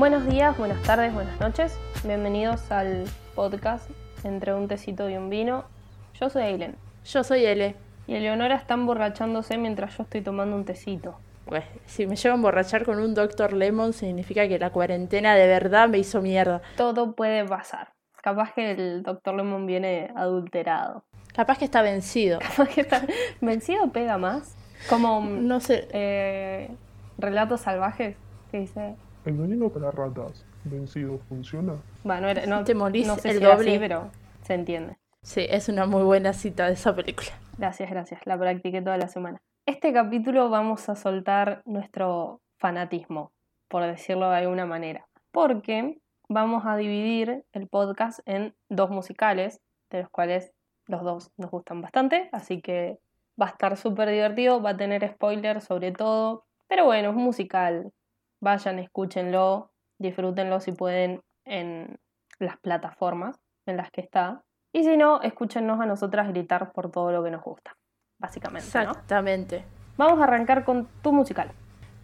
Buenos días, buenas tardes, buenas noches. Bienvenidos al podcast Entre un tecito y un vino. Yo soy Aileen. Yo soy Ele. Y Eleonora está emborrachándose mientras yo estoy tomando un tecito. Pues, si me llevo a emborrachar con un Dr. Lemon significa que la cuarentena de verdad me hizo mierda. Todo puede pasar. Capaz que el Dr. Lemon viene adulterado. Capaz que está vencido. Capaz que está vencido pega más. Como No sé. eh, relatos salvajes que dice. ¿El veneno para ratas vencido funciona? Bueno, era- no, Te morís no sé el si doble. así, pero se entiende. Sí, es una muy buena cita de esa película. Gracias, gracias. La practiqué toda la semana. Este capítulo vamos a soltar nuestro fanatismo, por decirlo de alguna manera. Porque vamos a dividir el podcast en dos musicales, de los cuales los dos nos gustan bastante. Así que va a estar súper divertido, va a tener spoilers sobre todo. Pero bueno, es un musical. Vayan, escúchenlo, disfrútenlo si pueden en las plataformas en las que está. Y si no, escúchenos a nosotras gritar por todo lo que nos gusta, básicamente. ¿no? Exactamente. Vamos a arrancar con tu musical.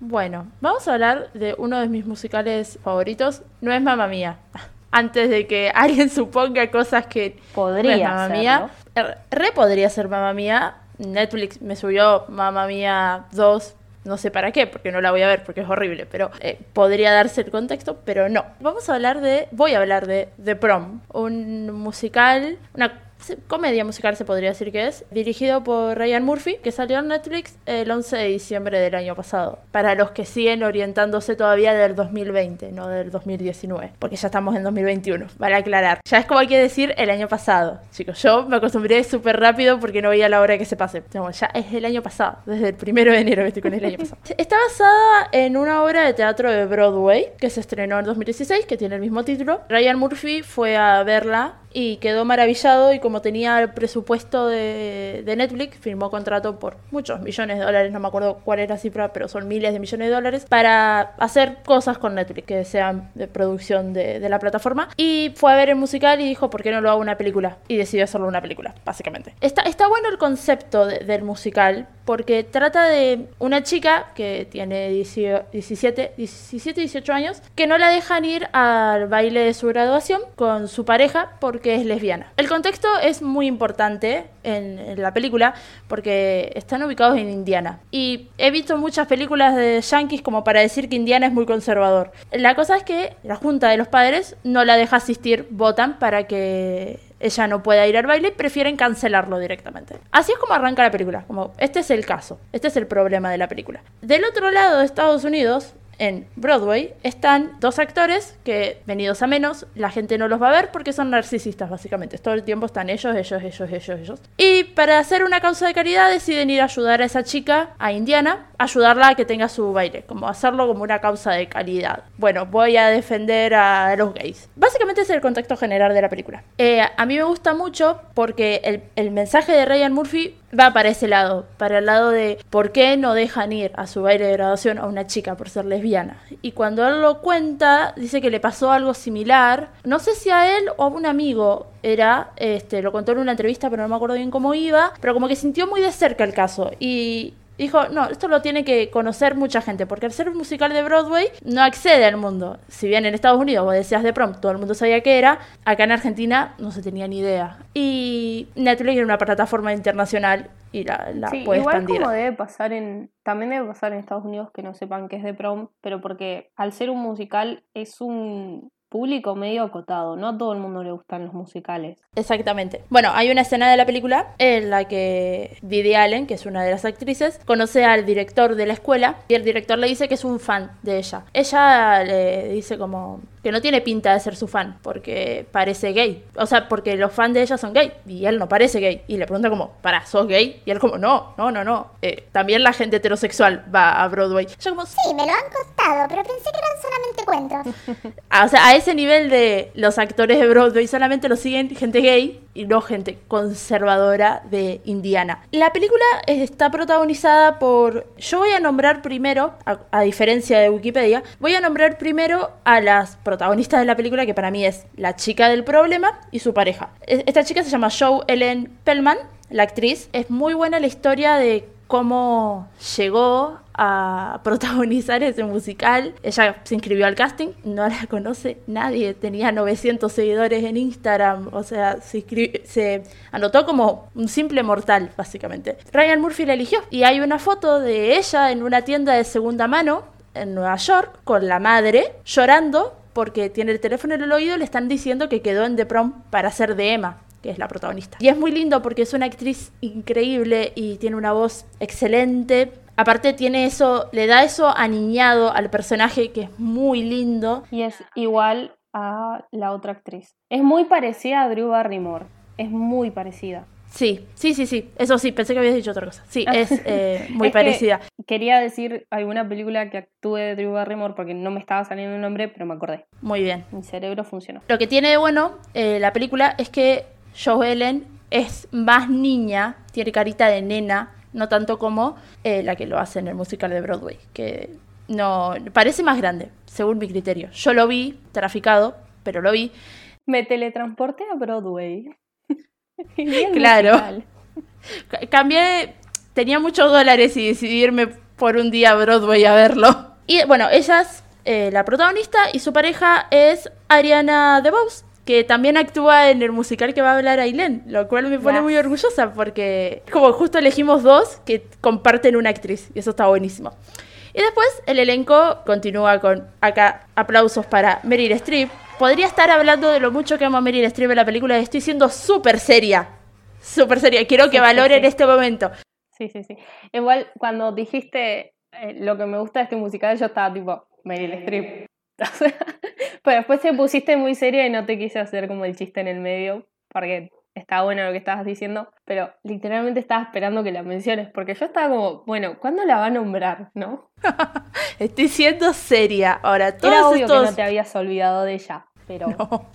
Bueno, vamos a hablar de uno de mis musicales favoritos. No es Mamma Mía. Antes de que alguien suponga cosas que Podría no es Mamma serlo. Mía. Er- Re podría ser Mamma Mía. Netflix me subió Mamma Mía 2. No sé para qué, porque no la voy a ver, porque es horrible, pero eh, podría darse el contexto, pero no. Vamos a hablar de, voy a hablar de The Prom, un musical, una comedia musical se podría decir que es, dirigido por Ryan Murphy, que salió en Netflix el 11 de diciembre del año pasado. Para los que siguen orientándose todavía del 2020, no del 2019, porque ya estamos en 2021, vale aclarar. Ya es como hay que decir el año pasado, chicos. Yo me acostumbré súper rápido porque no veía la hora que se pase. Ya es el año pasado, desde el primero de enero que estoy con el año pasado. Está basada en una obra de teatro de Broadway que se estrenó en 2016, que tiene el mismo título. Ryan Murphy fue a verla y quedó maravillado y como tenía el presupuesto de, de Netflix, firmó contrato por muchos millones de dólares, no me acuerdo cuál era la cifra, pero son miles de millones de dólares, para hacer cosas con Netflix que sean de producción de, de la plataforma. Y fue a ver el musical y dijo, ¿por qué no lo hago una película? Y decidió hacerlo una película, básicamente. Está, está bueno el concepto de- del musical porque trata de una chica que tiene 18 17, 17, 18 años, que no la dejan ir al baile de su graduación con su pareja porque es lesbiana. El contexto es muy importante en, en la película porque están ubicados en Indiana. Y he visto muchas películas de yankees como para decir que Indiana es muy conservador. La cosa es que la junta de los padres no la deja asistir, votan para que ella no pueda ir al baile, prefieren cancelarlo directamente. Así es como arranca la película, como este es el caso, este es el problema de la película. Del otro lado de Estados Unidos, en Broadway, están dos actores que, venidos a menos, la gente no los va a ver porque son narcisistas, básicamente. Todo el tiempo están ellos, ellos, ellos, ellos, ellos. Y para hacer una causa de caridad deciden ir a ayudar a esa chica, a Indiana, ayudarla a que tenga su baile, como hacerlo como una causa de caridad. Bueno, voy a defender a los gays. Básicamente es el contexto general de la película. Eh, a mí me gusta mucho porque el, el mensaje de Ryan Murphy va para ese lado, para el lado de por qué no dejan ir a su baile de graduación a una chica por ser lesbiana. Y cuando él lo cuenta, dice que le pasó algo similar. No sé si a él o a un amigo era, este, lo contó en una entrevista, pero no me acuerdo bien cómo iba, pero como que sintió muy de cerca el caso. Y Dijo, no, esto lo tiene que conocer mucha gente, porque al ser un musical de Broadway no accede al mundo. Si bien en Estados Unidos vos decías de prom, todo el mundo sabía que era, acá en Argentina no se tenía ni idea. Y Netflix era una plataforma internacional y la, la Sí, puede igual expandir. como debe pasar en, también debe pasar en Estados Unidos que no sepan que es de prom, pero porque al ser un musical es un público medio acotado, no a todo el mundo le gustan los musicales. Exactamente. Bueno, hay una escena de la película en la que Didi Allen, que es una de las actrices, conoce al director de la escuela y el director le dice que es un fan de ella. Ella le dice como que no tiene pinta de ser su fan porque parece gay. O sea, porque los fans de ella son gay y él no parece gay. Y le pregunta como, ¿para, sos gay? Y él como, no, no, no, no. Eh, también la gente heterosexual va a Broadway. Yo como, Sí, me lo han contado, pero pensé que eran solamente cuentos. Ah, O sea, a ese nivel de los actores de Broadway solamente lo siguen gente gay y no gente conservadora de Indiana. La película está protagonizada por... Yo voy a nombrar primero, a, diferencia de Wikipedia, voy a nombrar primero a las protagonistas de la película, que para mí es la chica del problema y su pareja. E- Esta chica se llama Joe Ellen Pellman, la actriz. Es muy buena la historia de cómo llegó a protagonizar ese musical. Ella se inscribió al casting, no la conoce nadie, tenía 900 seguidores en Instagram, o sea, se, anotó como un simple mortal, básicamente. Ryan Murphy la eligió y hay una foto de ella en una tienda de segunda mano en Nueva York con la madre llorando porque tiene el teléfono en el oído y le están diciendo que quedó en The Prom para ser de Emma que es la protagonista. Y es muy lindo porque es una actriz increíble y tiene una voz excelente. Aparte tiene eso, le da eso aniñado al personaje que es muy lindo. Y es igual a la otra actriz. Es muy parecida a Drew Barrymore. Es muy parecida. Sí, sí, sí, sí. Eso sí, pensé que habías dicho otra cosa. Sí, es eh, muy Es que parecida. Quería decir alguna película que actúe de Drew Barrymore porque no me estaba saliendo el nombre, pero me acordé. Muy bien. Mi cerebro funcionó. Lo que tiene de bueno eh, la película es que Joe Ellen es más niña, tiene carita de nena, no tanto como eh, la que lo hace en el musical de Broadway, que no parece más grande, según mi criterio. Yo lo vi traficado, pero lo vi. Me teletransporté a Broadway. Claro. musical. Cambié, tenía muchos dólares y decidí irme por un día a Broadway a verlo. Y bueno, ella es eh, la protagonista y su pareja es Ariana DeBose, que también actúa en el musical que va a hablar Ailén, lo cual me pone Yes. muy orgullosa porque como justo elegimos dos que comparten una actriz y eso está buenísimo. Y después el elenco continúa con acá aplausos para Meryl Streep. Podría estar hablando de lo mucho que amo a Meryl Streep en la película y estoy siendo súper seria. Súper seria. Quiero que Sí, sí, valoren sí. este momento. Sí, sí, sí. Igual cuando dijiste eh, lo que me gusta de este musical, yo estaba tipo Meryl Streep. Pero después te pusiste muy seria y no te quise hacer como el chiste en el medio, porque está bueno lo que estabas diciendo, pero literalmente estaba esperando que la menciones, porque yo estaba como, bueno, ¿cuándo la va a nombrar? ¿No? Estoy siendo seria. Ahora, Era todos obvio estos... que no te habías olvidado de ella, pero No.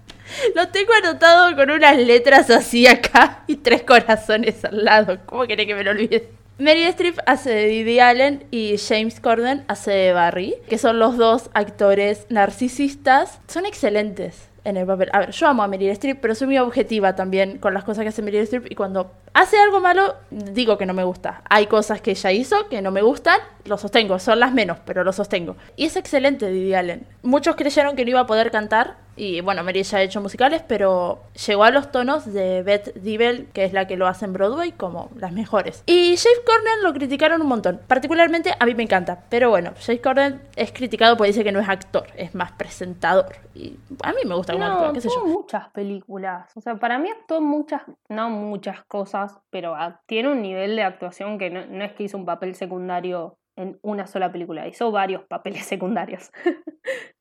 Lo tengo anotado con unas letras así acá y tres corazones al lado. ¿Cómo querés que me lo olvide? Meryl Streep hace de Didi Allen y James Corden hace de Barry, que son los dos actores narcisistas. Son excelentes en el papel. A ver, yo amo a Meryl Streep, pero soy muy objetiva también con las cosas que hace Meryl Streep y cuando hace algo malo, digo que no me gusta. Hay cosas que ella hizo que no me gustan, lo sostengo, son las menos, pero lo sostengo. Y es excelente Didi Allen. Muchos creyeron que no iba a poder cantar y bueno, Meryl ya ha hecho musicales, pero llegó a los tonos de Beth Dibel, que es la que lo hace en Broadway, como las mejores. Y James Corden lo criticaron un montón. Particularmente a mí me encanta, pero bueno, James Corden es criticado porque dice que no es actor, es más presentador. Y a mí me gusta como no, actúa, qué sé yo. muchas películas. O sea, para mí actuó muchas, no muchas cosas, pero tiene un nivel de actuación que no, no es que hizo un papel secundario en una sola película, hizo varios papeles secundarios.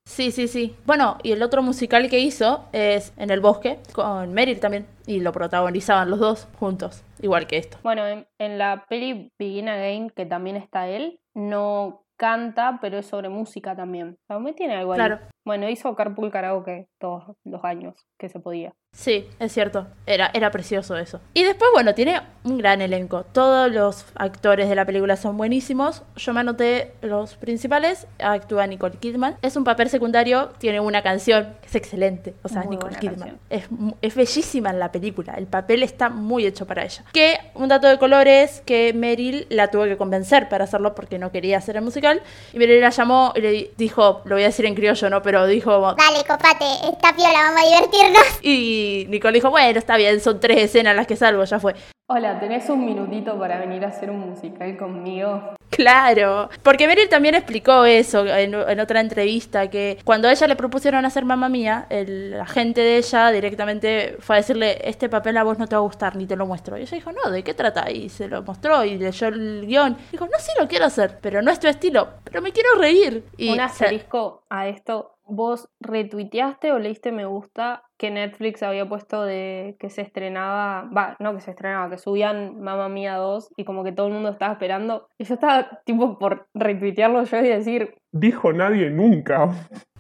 Sí, sí, sí. Bueno, y el otro musical que hizo es En el bosque, con Meryl también. Y lo protagonizaban los dos juntos, igual que esto. Bueno, en, en la peli Begin Again, que también está él, no canta, pero es sobre música también. Me tiene algo ahí. Claro. Bueno, hizo Carpool Karaoke todos los años que se podía. Sí, es cierto. Era, era precioso eso. Y después, bueno, tiene un gran elenco. Todos los actores de la película son buenísimos. Yo me anoté los principales. Actúa Nicole Kidman. Es un papel secundario. Tiene una canción que es excelente. O sea, es Muy Nicole Kidman. Es, bellísima en la película. El papel está muy hecho para ella. Que un dato de color es que Meryl la tuvo que convencer para hacerlo porque no quería hacer el musical. Y Meryl la llamó y le dijo, lo voy a decir en criollo, ¿no? Pero dijo, Dale, copate, esta piola, vamos a divertirnos. y Nicole dijo, bueno, está bien, son tres escenas las que salvo, ya fue. Hola, ¿tenés un minutito para venir a hacer un musical conmigo? Claro, porque Meryl también explicó eso en, en otra entrevista, que cuando a ella le propusieron hacer Mamma Mía, el agente de ella directamente fue a decirle, este papel a vos no te va a gustar, ni te lo muestro. Y ella dijo, no, ¿de qué trata? Y se lo mostró y leyó el guion. Dijo, no, sí lo quiero hacer, pero no es tu estilo, pero me quiero reír. Y un o sea, asterisco a esto. ¿Vos retuiteaste o leíste me gusta que Netflix había puesto de que se estrenaba, va, no que se estrenaba, que subían Mamma Mía 2 y como que todo el mundo estaba esperando? Y yo estaba tipo por retuitearlo yo y decir, Dijo nadie nunca.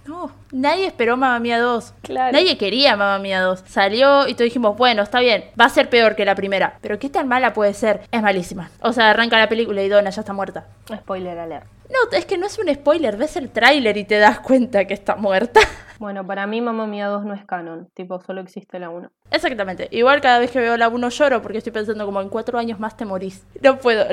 no, nadie esperó Mamma Mía 2. claro. Nadie quería Mamma Mía 2. Salió y todos dijimos, bueno, está bien, va a ser peor que la primera. Pero ¿qué tan mala puede ser? Es malísima. O sea, arranca la película y Donna ya está muerta. Spoiler alert. No, es que no es un spoiler, ves el tráiler y te das cuenta que está muerta. Bueno, para mí Mamma Mía 2 no es canon, tipo solo existe la 1. Exactamente. Igual cada vez que veo la 1 lloro porque estoy pensando como en cuatro años más te morís. No puedo.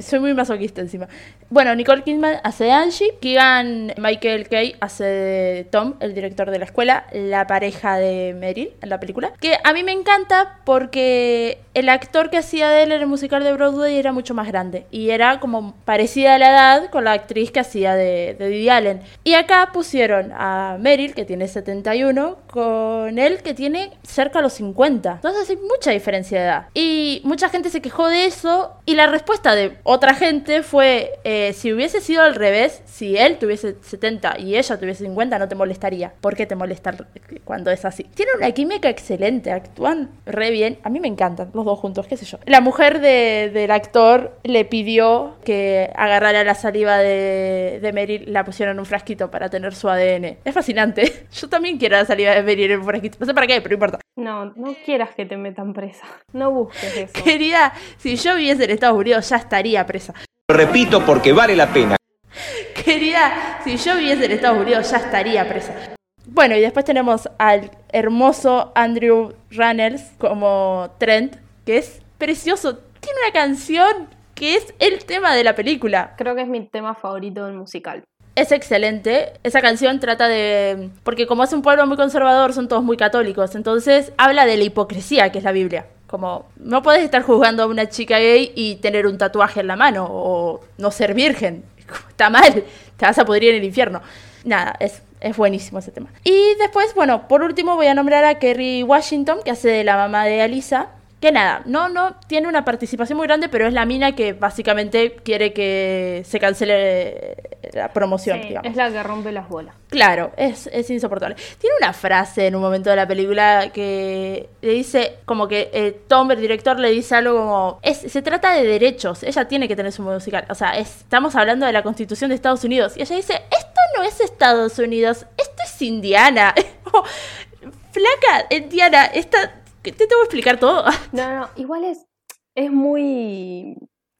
Soy muy masoquista encima. Bueno, Nicole Kidman hace de Angie. Keegan Michael Kay hace de Tom, el director de la escuela, la pareja de Meryl en la película. Que a mí me encanta porque el actor que hacía de él en el musical de Broadway era mucho más grande. Y era como parecida a la edad con la actriz que hacía de, de Didi Allen. Y acá pusieron a Meryl, que tiene 71, con él que tiene cerca a los 50. Entonces hay mucha diferencia de edad. Y mucha gente se quejó de eso y la respuesta de otra gente fue, eh, si hubiese sido al revés, si él tuviese 70 y ella tuviese 50, no te molestaría. ¿Por qué te molesta cuando es así? Tiene una química excelente, actúan re bien. A mí me encantan los dos juntos, qué sé yo. La mujer de- del actor le pidió que agarrara la saliva de, de Meryl, la pusieron en un frasquito para tener su ADN. Es fascinante. Yo también quiero la saliva de Meryl en un frasquito. No sé para qué, pero no importa. No, no quieras que te metan presa. No busques eso. Quería, si yo viviese en Estados Unidos ya estaría presa. Lo repito porque vale la pena. Quería, si yo viviese en Estados Unidos ya estaría presa. Bueno, y después tenemos al hermoso Andrew Runnels como Trent, que es precioso. Tiene una canción que es el tema de la película. Creo que es mi tema favorito del musical. Es excelente. Esa canción trata de... Porque como es un pueblo muy conservador, son todos muy católicos. Entonces habla de la hipocresía que es la Biblia. Como no puedes estar juzgando a una chica gay y tener un tatuaje en la mano o no ser virgen. Está mal. Te vas a pudrir en el infierno. Nada, es, es buenísimo ese tema. Y después, bueno, por último voy a nombrar a Kerry Washington, que hace de la mamá de Alisa. Que nada, no, no tiene una participación muy grande, pero es la mina que básicamente quiere que se cancele la promoción, Sí, digamos. es la que rompe las bolas. Claro, es, es insoportable. Tiene una frase en un momento de la película que le dice, como que eh, Tom, el director, le dice algo como, es, se trata de derechos, ella tiene que tener su musical. O sea, es- estamos hablando de la constitución de Estados Unidos. Y ella dice, esto no es Estados Unidos, esto es Indiana. Flaca, Indiana, esta... ¿Te tengo que explicar todo? No, no, igual es, es muy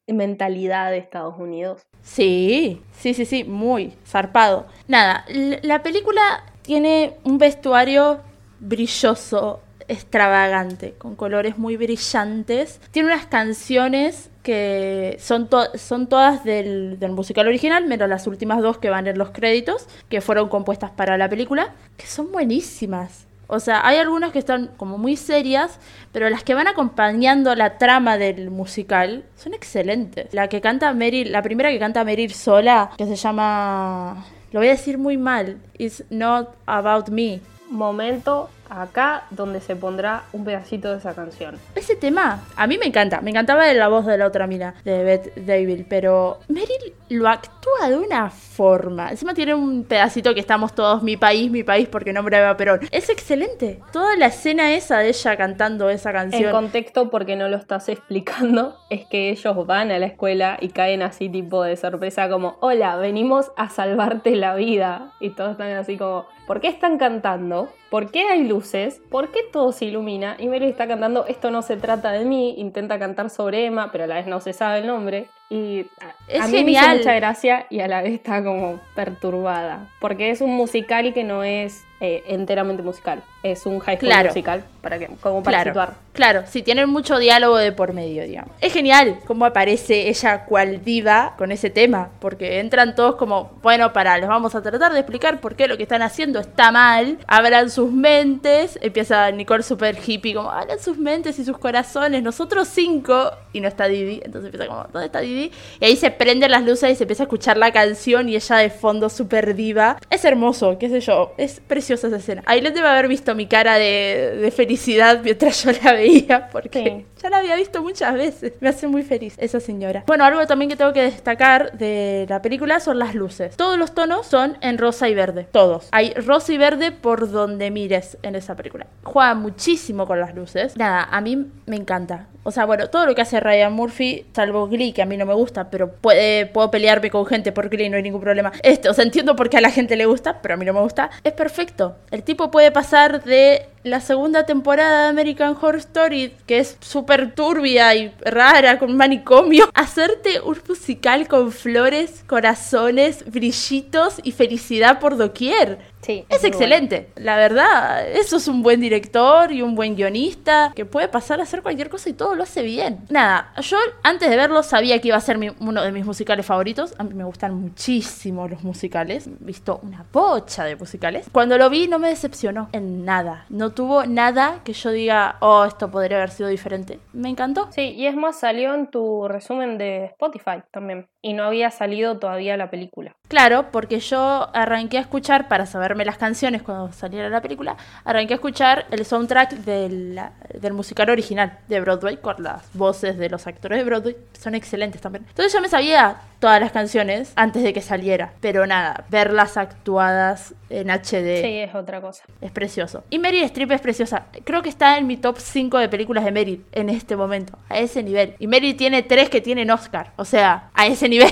mentalidad de Estados Unidos. Sí, sí, sí, sí, muy zarpado. Nada, la película tiene un vestuario brilloso, extravagante, con colores muy brillantes. Tiene unas canciones que son, to- son todas del, del musical original, menos las últimas dos que van en los créditos, que fueron compuestas para la película, que son buenísimas. O sea, hay algunas que están como muy serias, pero las que van acompañando la trama del musical son excelentes. La que canta Meryl, la primera que canta Meryl sola, que se llama... Lo voy a decir muy mal. It's not about me. Momento acá donde se pondrá un pedacito de esa canción. Ese tema, a mí me encanta. Me encantaba la voz de la otra mina, de Beth David, pero Meryl lo actúa de una forma. Encima tiene un pedacito que estamos todos mi país, mi país, porque nombraba Perón. Es excelente. Toda la escena esa de ella cantando esa En canción. contexto, porque no lo estás explicando, es que ellos van a la escuela y caen así tipo de sorpresa como, hola, venimos a salvarte la vida. Y todos están así como, ¿por qué están cantando? ¿Por qué hay luces? ¿Por qué todo se ilumina? Y Meryl está cantando, esto no se trata de mí, intenta cantar sobre Emma, pero a la vez no se sabe el nombre. Y a, Es a mí me hizo genial. mucha gracia y a la vez está como perturbada. Porque es un musical que no es eh, enteramente musical. Es un high school Claro. musical, para que, como para Claro, situar. claro, sí, tienen mucho diálogo de por medio, digamos. Es genial cómo aparece ella cual diva con ese tema, porque entran todos como, bueno, para, les vamos a tratar de explicar por qué lo que están haciendo está mal, abran sus mentes, empieza Nicole super hippie, como, abran sus mentes y sus corazones, nosotros cinco, y no está Didi, entonces empieza como, ¿dónde está Didi? Y ahí se prenden las luces y se empieza a escuchar la canción y ella de fondo super diva. Es hermoso, qué sé yo, es preciosa esa escena. Aileen debe haber visto mi cara de, de felicidad mientras yo la veía, porque Sí. ya la había visto muchas veces. Me hace muy feliz esa señora. Bueno, algo también que tengo que destacar de la película son las luces. Todos los tonos son en rosa y verde, todos. Hay rosa y verde por donde mires en esa película. Juega muchísimo con las luces. Nada, a mí me encanta. O sea, bueno, todo lo que hace Ryan Murphy, salvo Glee, que a mí no me gusta, pero puede, puedo pelearme con gente por Glee, no hay ningún problema. Este, o sea, entiendo por qué a la gente le gusta, pero a mí no me gusta. Es perfecto. El tipo puede pasar de la segunda temporada de American Horror Story, que es súper turbia y rara, con manicomio, hacerte un musical con flores, corazones, brillitos y felicidad por doquier. Sí, Es excelente, la verdad, eso es un buen director y un buen guionista que puede pasar a hacer cualquier cosa y todo lo hace bien. Nada, yo antes de verlo sabía que iba a ser mi- uno de mis musicales favoritos, a mí me gustan muchísimo los musicales, he visto una bocha de musicales. Cuando lo vi no me decepcionó en nada, no tuvo nada que yo diga, oh, esto podría haber sido diferente. Me encantó. Sí, y es más, salió en tu resumen de Spotify también. Y no había salido todavía la película. Claro, porque yo arranqué a escuchar, para saberme las canciones cuando saliera la película, arranqué a escuchar el soundtrack del, del musical original de Broadway, con las voces de los actores de Broadway, son excelentes también. Entonces yo me sabía todas las canciones antes de que saliera, pero nada, verlas actuadas en HD Sí, es otra cosa. es precioso. Y Meryl Streep es preciosa. Creo que está en mi top 5 de películas de Meryl en este momento, a ese nivel. Y Meryl tiene tres que tienen Oscar, o sea, a ese nivel.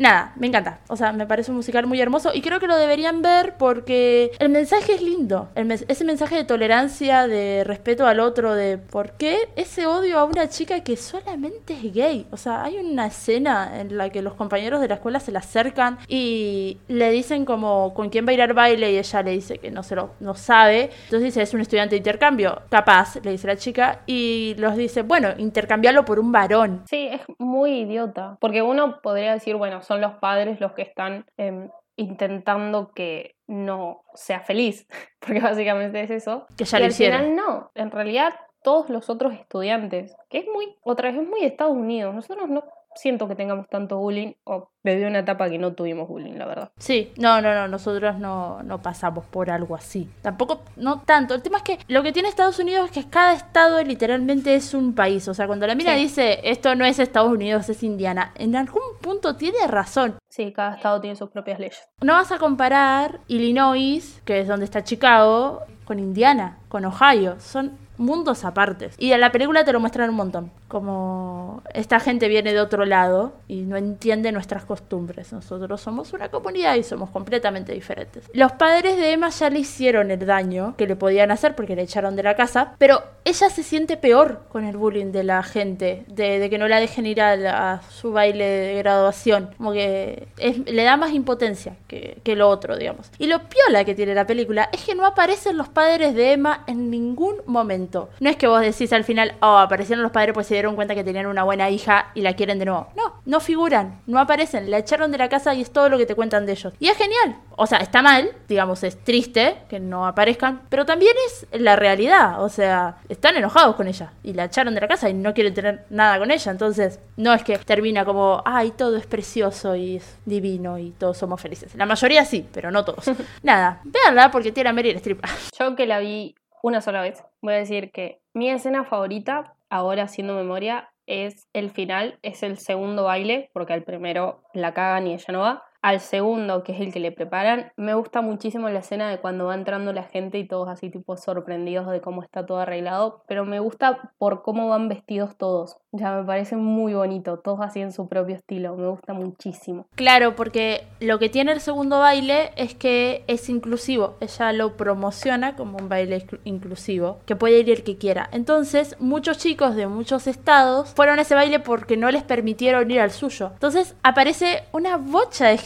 Nada, me encanta. O sea, me parece un musical muy hermoso y creo que lo deberían ver porque el mensaje es lindo. El ese mensaje de tolerancia, de respeto al otro, de por qué ese odio a una chica que solamente es gay. O sea, hay una escena en la que los compañeros de la escuela se la acercan y le dicen como con quién va a ir al baile y ella le dice que no se lo no sabe. Entonces dice, es un estudiante de intercambio. Capaz, le dice la chica y los dice, bueno, intercambiarlo por un varón. Sí, es muy idiota. Porque uno podría decir, bueno, son los padres los que están em, intentando que no sea feliz. Porque básicamente es eso. Que ya y lo al hicieron. final no. En realidad, todos los otros estudiantes, que es muy, otra vez, es muy Estados Unidos. Nosotros no siento que tengamos tanto bullying, o viví una etapa que no tuvimos bullying, la verdad. Sí, no, no, no, nosotros no, no pasamos por algo así. Tampoco, no tanto. El tema es que lo que tiene Estados Unidos es que cada estado literalmente es un país. O sea, cuando la mina Sí. dice esto no es Estados Unidos, es Indiana, en algún punto tiene razón. Sí, cada estado tiene sus propias leyes. No vas a comparar Illinois, que es donde está Chicago, con Indiana, con Ohio. Son mundos apartes. Y en la película te lo muestran un montón. Como esta gente viene de otro lado y no entiende nuestras costumbres. Nosotros somos una comunidad y somos completamente diferentes. Los padres de Emma ya le hicieron el daño que le podían hacer porque le echaron de la casa, pero ella se siente peor con el bullying de la gente, de, que no la dejen ir a, su baile de graduación. Como que le da más impotencia que, que lo otro, digamos. Y lo piola que tiene la película es que no aparecen los padres de Emma en ningún momento. No es que vos decís al final, oh, aparecieron los padres pues se dieron cuenta que tenían una buena hija y la quieren de nuevo. No, no figuran, no aparecen, la echaron de la casa y es todo lo que te cuentan de ellos. Y es genial. O sea, está mal, digamos, es triste que no aparezcan, pero también es la realidad. O sea, están enojados con ella y la echaron de la casa y no quieren tener nada con ella. Entonces, no es que termina como, ay, todo es precioso y es divino y todos somos felices. La mayoría sí, pero no todos. Nada, véanla porque tiene a Meryl Streep. Yo que la vi una sola vez, voy a decir que mi escena favorita, ahora haciendo memoria, es el final, es el segundo baile, porque al primero la cagan y ella no va. Al segundo, que es el que le preparan, me gusta muchísimo la escena de cuando va entrando la gente y todos así tipo sorprendidos de cómo está todo arreglado, pero me gusta por cómo van vestidos todos. Ya me parece muy bonito, todos así en su propio estilo, me gusta muchísimo. Claro, porque lo que tiene el segundo baile es que es inclusivo. Ella lo promociona como un baile inclu- inclusivo, que puede ir el que quiera. Entonces, muchos chicos de muchos estados fueron a ese baile porque no les permitieron ir al suyo. Entonces, aparece una bocha de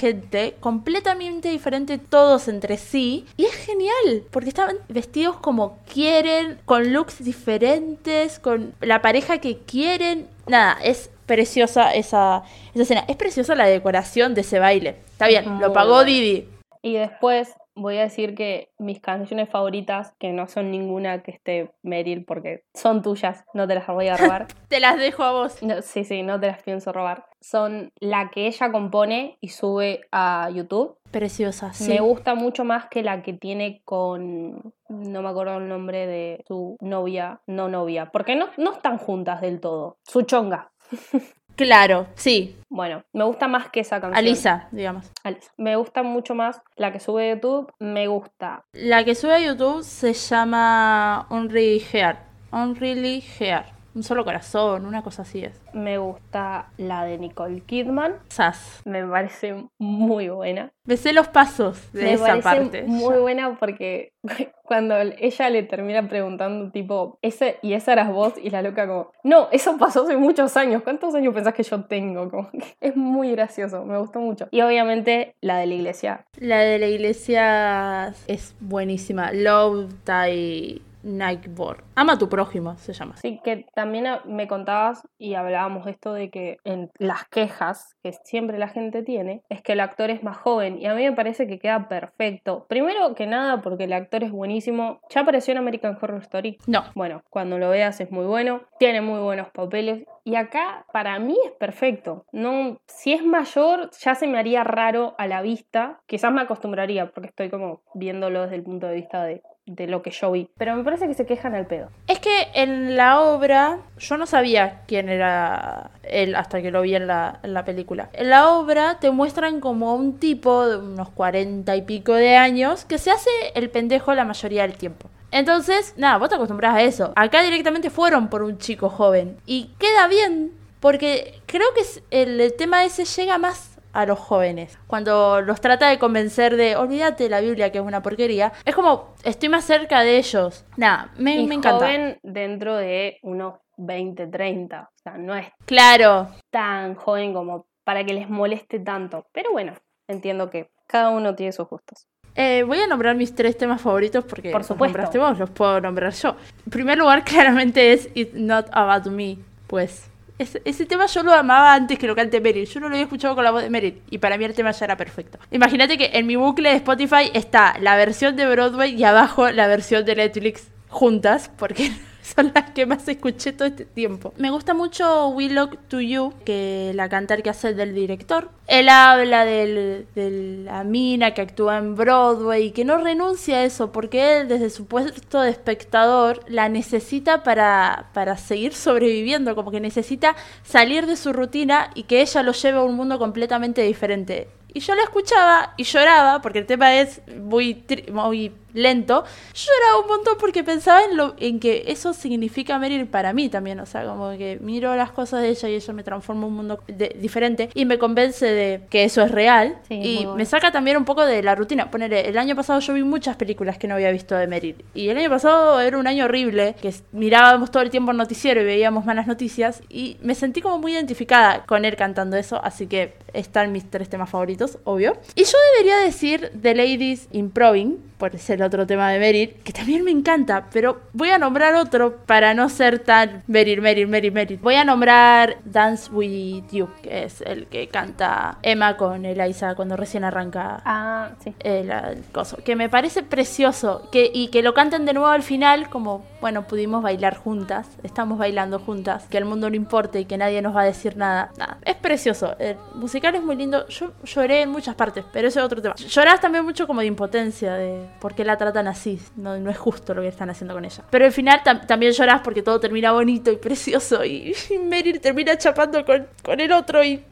completamente diferente todos entre sí. Y es genial, porque estaban vestidos como quieren, con looks diferentes, con la pareja que quieren. Nada, es preciosa esa, esa escena. Es preciosa la decoración de ese baile. Está bien, Muy lo pagó bueno. Didi. Y después voy a decir que mis canciones favoritas, que no son ninguna que esté Meryl porque son tuyas, no te las voy a robar. Te las dejo a vos. No, sí, sí, no te las pienso robar. Son la que ella compone y sube a YouTube. Preciosa, sí. Me gusta mucho más que la que tiene con. No me acuerdo el nombre de su novia, no novia, porque no, no están juntas del todo. Su chonga. Claro, sí. Bueno, me gusta más que esa canción. Alisa, digamos. Alisa. Me gusta mucho más la que sube a YouTube. Me gusta La que sube a YouTube se llama Unreally Heart. Unreally Heart. Un solo corazón, una cosa así es. Me gusta la de Nicole Kidman. Sas. Me parece muy buena. Me sé los pasos de Me esa parte. muy buena porque cuando ella le termina preguntando, tipo, ese, ¿y esa eras vos? Y la loca como, no, eso pasó hace muchos años. ¿Cuántos años pensás que yo tengo? Como que es muy gracioso, me gustó mucho. Y obviamente la de la iglesia. La de la iglesia es buenísima. Love Thy Nightborn. Ama a tu prójimo, se llama. Así que también me contabas y hablábamos de esto de que en las quejas que siempre la gente tiene es que el actor es más joven y a mí me parece que queda perfecto. Primero que nada porque el actor es buenísimo. Ya apareció en American Horror Story. No. Bueno, cuando lo veas es muy bueno, tiene muy buenos papeles y acá para mí es perfecto. No, si es mayor ya se me haría raro a la vista. Quizás me acostumbraría porque estoy como viéndolo desde el punto de vista de de lo que yo vi. Pero me parece que se quejan al pedo. Es que en la obra, yo no sabía quién era él hasta que lo vi en la, en la película. En la obra te muestran como un tipo de unos cuarenta y pico de años que se hace el pendejo la mayoría del tiempo. Entonces, nada, vos te acostumbras a eso. Acá directamente fueron por un chico joven. Y queda bien, porque creo que el tema ese llega más a los jóvenes. Cuando los trata de convencer de, olvídate de la Biblia que es una porquería, es como, estoy más cerca de ellos. Nada, me, y me encanta. joven dentro de unos 20, 30. O sea, no es Claro, tan joven como para que les moleste tanto. Pero bueno, entiendo que cada uno tiene sus gustos. Eh, voy a nombrar mis tres temas favoritos porque Por los supuesto. nombraste vos, los puedo nombrar yo. En primer lugar, claramente es It's Not About Me. Pues ese, ese tema yo lo amaba antes que lo cante Meryl. Yo no lo había escuchado con la voz de Meryl y para mí el tema ya era perfecto. Imagínate que en mi bucle de Spotify está la versión de Broadway y abajo la versión de Netflix juntas porque son las que más escuché todo este tiempo. Me gusta mucho We Look to You, que la cantar que hace del director. Él habla del- de la mina que actúa en Broadway y que no renuncia a eso porque él desde su puesto de espectador la necesita para, para seguir sobreviviendo, como que necesita salir de su rutina y que ella lo lleve a un mundo completamente diferente. Y yo la escuchaba y lloraba, porque el tema es muy, muy lento. Yo lloraba un montón porque pensaba en, lo, en que eso significa Meryl para mí también. O sea, como que miro las cosas de ella y ella me transforma un mundo de- diferente y me convence de que eso es real. Sí, y bueno. me saca también un poco de la rutina. Ponele, el año pasado yo vi muchas películas que no había visto de Meryl. Y el año pasado era un año horrible, que mirábamos todo el tiempo el noticiero y veíamos malas noticias. Y me sentí como muy identificada con él cantando eso. Así que están mis tres temas favoritos, obvio. Y yo debería decir The Ladies Improving, por ser otro tema de Meryl, que también me encanta, pero voy a nombrar otro para no ser tan Meryl, Meryl, Meryl, Meryl. Voy a nombrar Dance With You, que es el que canta Emma con Eliza cuando recién arranca Ah, sí. el, el coso, que me parece precioso que, y que lo canten de nuevo al final como, bueno, pudimos bailar juntas, estamos bailando juntas, que el mundo no importe y que nadie nos va a decir nada. Nada, es precioso, el musical es muy lindo, yo lloré en muchas partes, pero ese es otro tema. Llorás también mucho como de impotencia, de por qué la tratan así, no, no es justo lo que están haciendo con ella. Pero al final tam- también llorás porque todo termina bonito y precioso y, Meryl termina chapando con, con el otro y...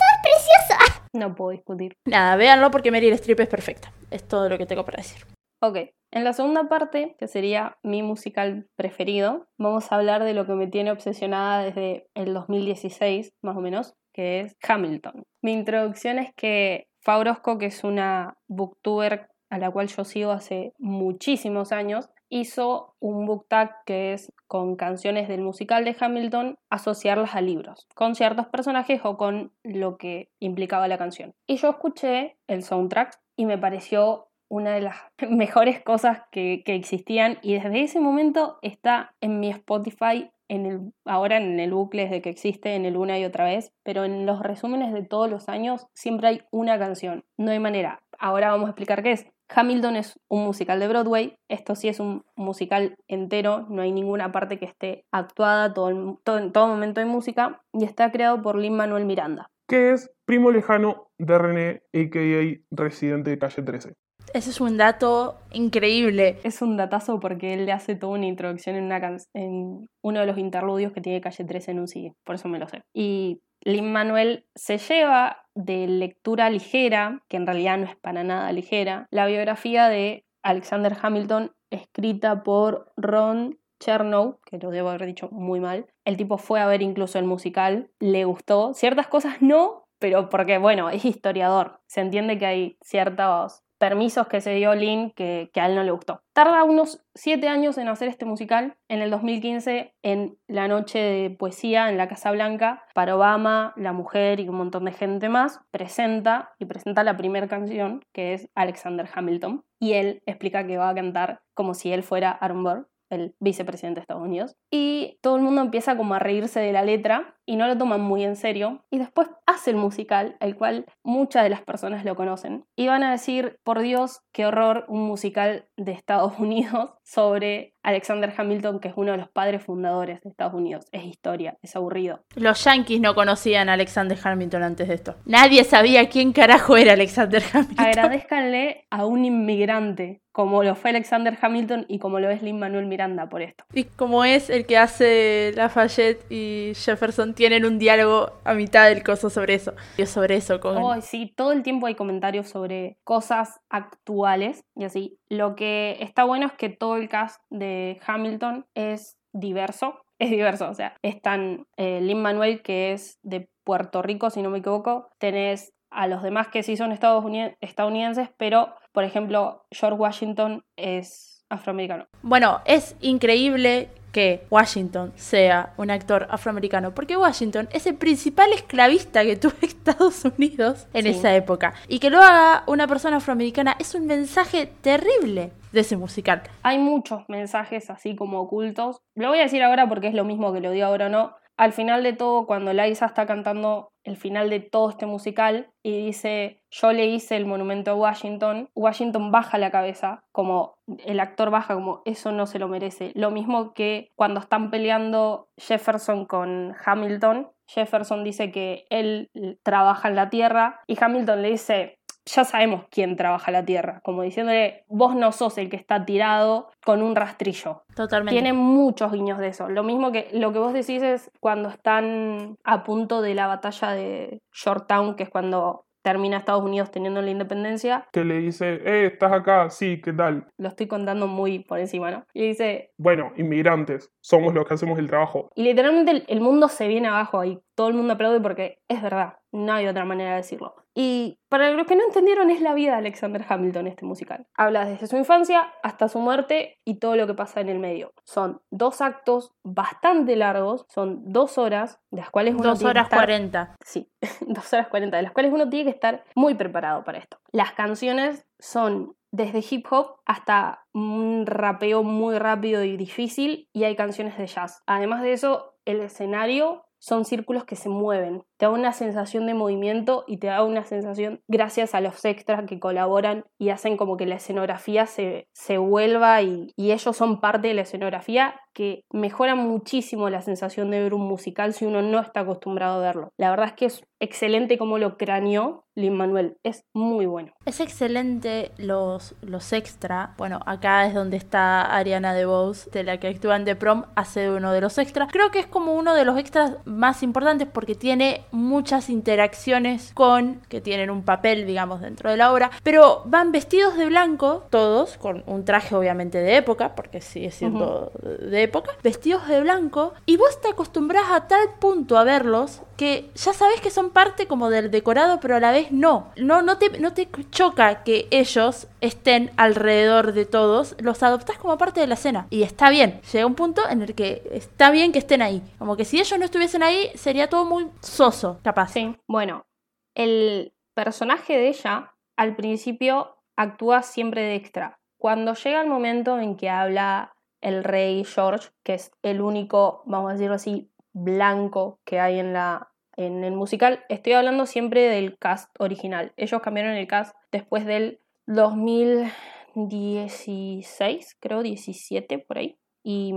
No puedo discutir. Nada, véanlo porque Meryl Streep es perfecta, es todo lo que tengo para decir. Ok, en la segunda parte, que sería mi musical preferido, vamos a hablar de lo que me tiene obsesionada desde el 2016, más o menos, que es Hamilton. Mi introducción es que Faurosco, que es una booktuber a la cual yo sigo hace muchísimos años, hizo un book tag que es con canciones del musical de Hamilton, asociarlas a libros, con ciertos personajes o con lo que implicaba la canción. Y yo escuché el soundtrack y me pareció una de las mejores cosas que, que existían y desde ese momento está en mi Spotify en el, ahora en el bucle desde que existe en el una y otra vez, pero en los resúmenes de todos los años siempre hay una canción, no hay manera. Ahora vamos a explicar qué es. Hamilton es un musical de Broadway, esto sí es un musical entero, no hay ninguna parte que esté actuada, todo, el- todo- en todo momento hay música, y está creado por Lin Manuel Miranda. que es primo lejano de René, a.k.a. residente de calle 13. Ese es un dato increíble. Es un datazo porque él le hace toda una introducción en, una can- en uno de los interludios que tiene Calle 13 en un CD, por eso me lo sé. Y Lin Manuel se lleva de lectura ligera, que en realidad no es para nada ligera, la biografía de Alexander Hamilton escrita por Ron Chernow, que lo debo haber dicho muy mal. El tipo fue a ver incluso el musical, le gustó. Ciertas cosas no, pero porque, bueno, es historiador. Se entiende que hay ciertos permisos que se dio Lynn que, que, a él no le gustó. Tarda unos siete años en hacer este musical. En el 2015, en la noche de poesía en la Casa Blanca, para Obama, la mujer y un montón de gente más, presenta y presenta la primera canción, que es Alexander Hamilton. Y él explica que va a cantar como si él fuera Aaron Burr, el vicepresidente de Estados Unidos. Y todo el mundo empieza como a reírse de la letra y no lo toman muy en serio. Y después hace el musical, el cual muchas de las personas lo conocen. Y van a decir, por Dios, qué horror, un musical de Estados Unidos sobre Alexander Hamilton, que es uno de los padres fundadores de Estados Unidos. Es historia, es aburrido. Los yankees no conocían a Alexander Hamilton antes de esto. Nadie sabía quién carajo era Alexander Hamilton. Agradezcanle a un inmigrante como lo fue Alexander Hamilton y como lo es Lin Manuel Miranda por esto. Y como es el que hace Lafayette y Jefferson tienen un diálogo a mitad del coso sobre eso. Yo sobre eso con... Oh, sí, todo el tiempo hay comentarios sobre cosas actuales y así. Lo que está bueno es que todo el cast de Hamilton es diverso. Es diverso, o sea, están eh, Lin Manuel, que es de Puerto Rico, si no me equivoco. Tenés a los demás que sí son estadounidenses, pero, por ejemplo, George Washington es afroamericano. Bueno, es increíble que Washington sea un actor afroamericano, porque Washington es el principal esclavista que tuvo Estados Unidos en Sí. esa época. Y que lo haga una persona afroamericana es un mensaje terrible de ese musical. Hay muchos mensajes así como ocultos. Lo voy a decir ahora porque es lo mismo que lo digo ahora o no. Al final de todo, cuando Liza está cantando el final de todo este musical y dice, yo le hice el monumento a Washington, Washington baja la cabeza, como el actor baja como, eso no se lo merece. Lo mismo que cuando están peleando Jefferson con Hamilton, Jefferson dice que él trabaja en la tierra y Hamilton le dice, ya sabemos quién trabaja la tierra, como diciéndole, vos no sos el que está tirado con un rastrillo. Totalmente. Tiene muchos guiños de eso. Lo mismo que lo que vos decís es cuando están a punto de la batalla de Yorktown, que es cuando termina Estados Unidos teniendo la independencia. Que le dice, eh, estás acá, sí, ¿qué tal? Lo estoy contando muy por encima, ¿no? Y dice, Bueno, inmigrantes, somos los que hacemos el trabajo. y literalmente el, el mundo se viene abajo ahí. Todo el mundo aplaude porque es verdad. No hay otra manera de decirlo. Y para los que no entendieron, es la vida de Alexander Hamilton este musical. Habla desde su infancia hasta su muerte y todo lo que pasa en el medio. Son dos actos bastante largos, son dos horas, de las cuales uno Dos tiene que horas cuarenta. Sí, dos horas 40, de las cuales uno tiene que estar muy preparado para esto. Las canciones son desde hip hop hasta un rapeo muy rápido y difícil y hay canciones de jazz. Además de eso, el escenario son círculos que se mueven. Te da una sensación de movimiento y te da una sensación gracias a los extras que colaboran y hacen como que la escenografía se, se vuelva y, y ellos son parte de la escenografía que mejora muchísimo la sensación de ver un musical si uno no está acostumbrado a verlo. La verdad es que es excelente como lo craneó Lin Manuel. Es muy bueno. Es excelente los, los extra. Bueno, acá es donde está Ariana DeBose, de la que actúa en The Prom, hace de uno de los extras. Creo que es como uno de los extras más importantes porque tiene muchas interacciones con, que tienen un papel, digamos, dentro de la obra, pero van vestidos de blanco, todos, con un traje obviamente de época, porque sigue siendo de época, vestidos de blanco, y vos te acostumbras a tal punto a verlos que ya sabes que son parte como del decorado, pero a la vez no. No, no te, no te choca que ellos estén alrededor de todos, los adoptás como parte de la escena. Y está bien, llega un punto en el que está bien que estén ahí. Como que si ellos no estuviesen ahí, sería todo muy soso, capaz. Sí. Bueno, el personaje de ella al principio actúa siempre de extra. Cuando llega el momento en que habla el rey George, que es el único, vamos a decirlo así, blanco que hay en la en el musical, estoy hablando siempre del cast original. Ellos cambiaron el cast después del 2016, creo 17 por ahí, y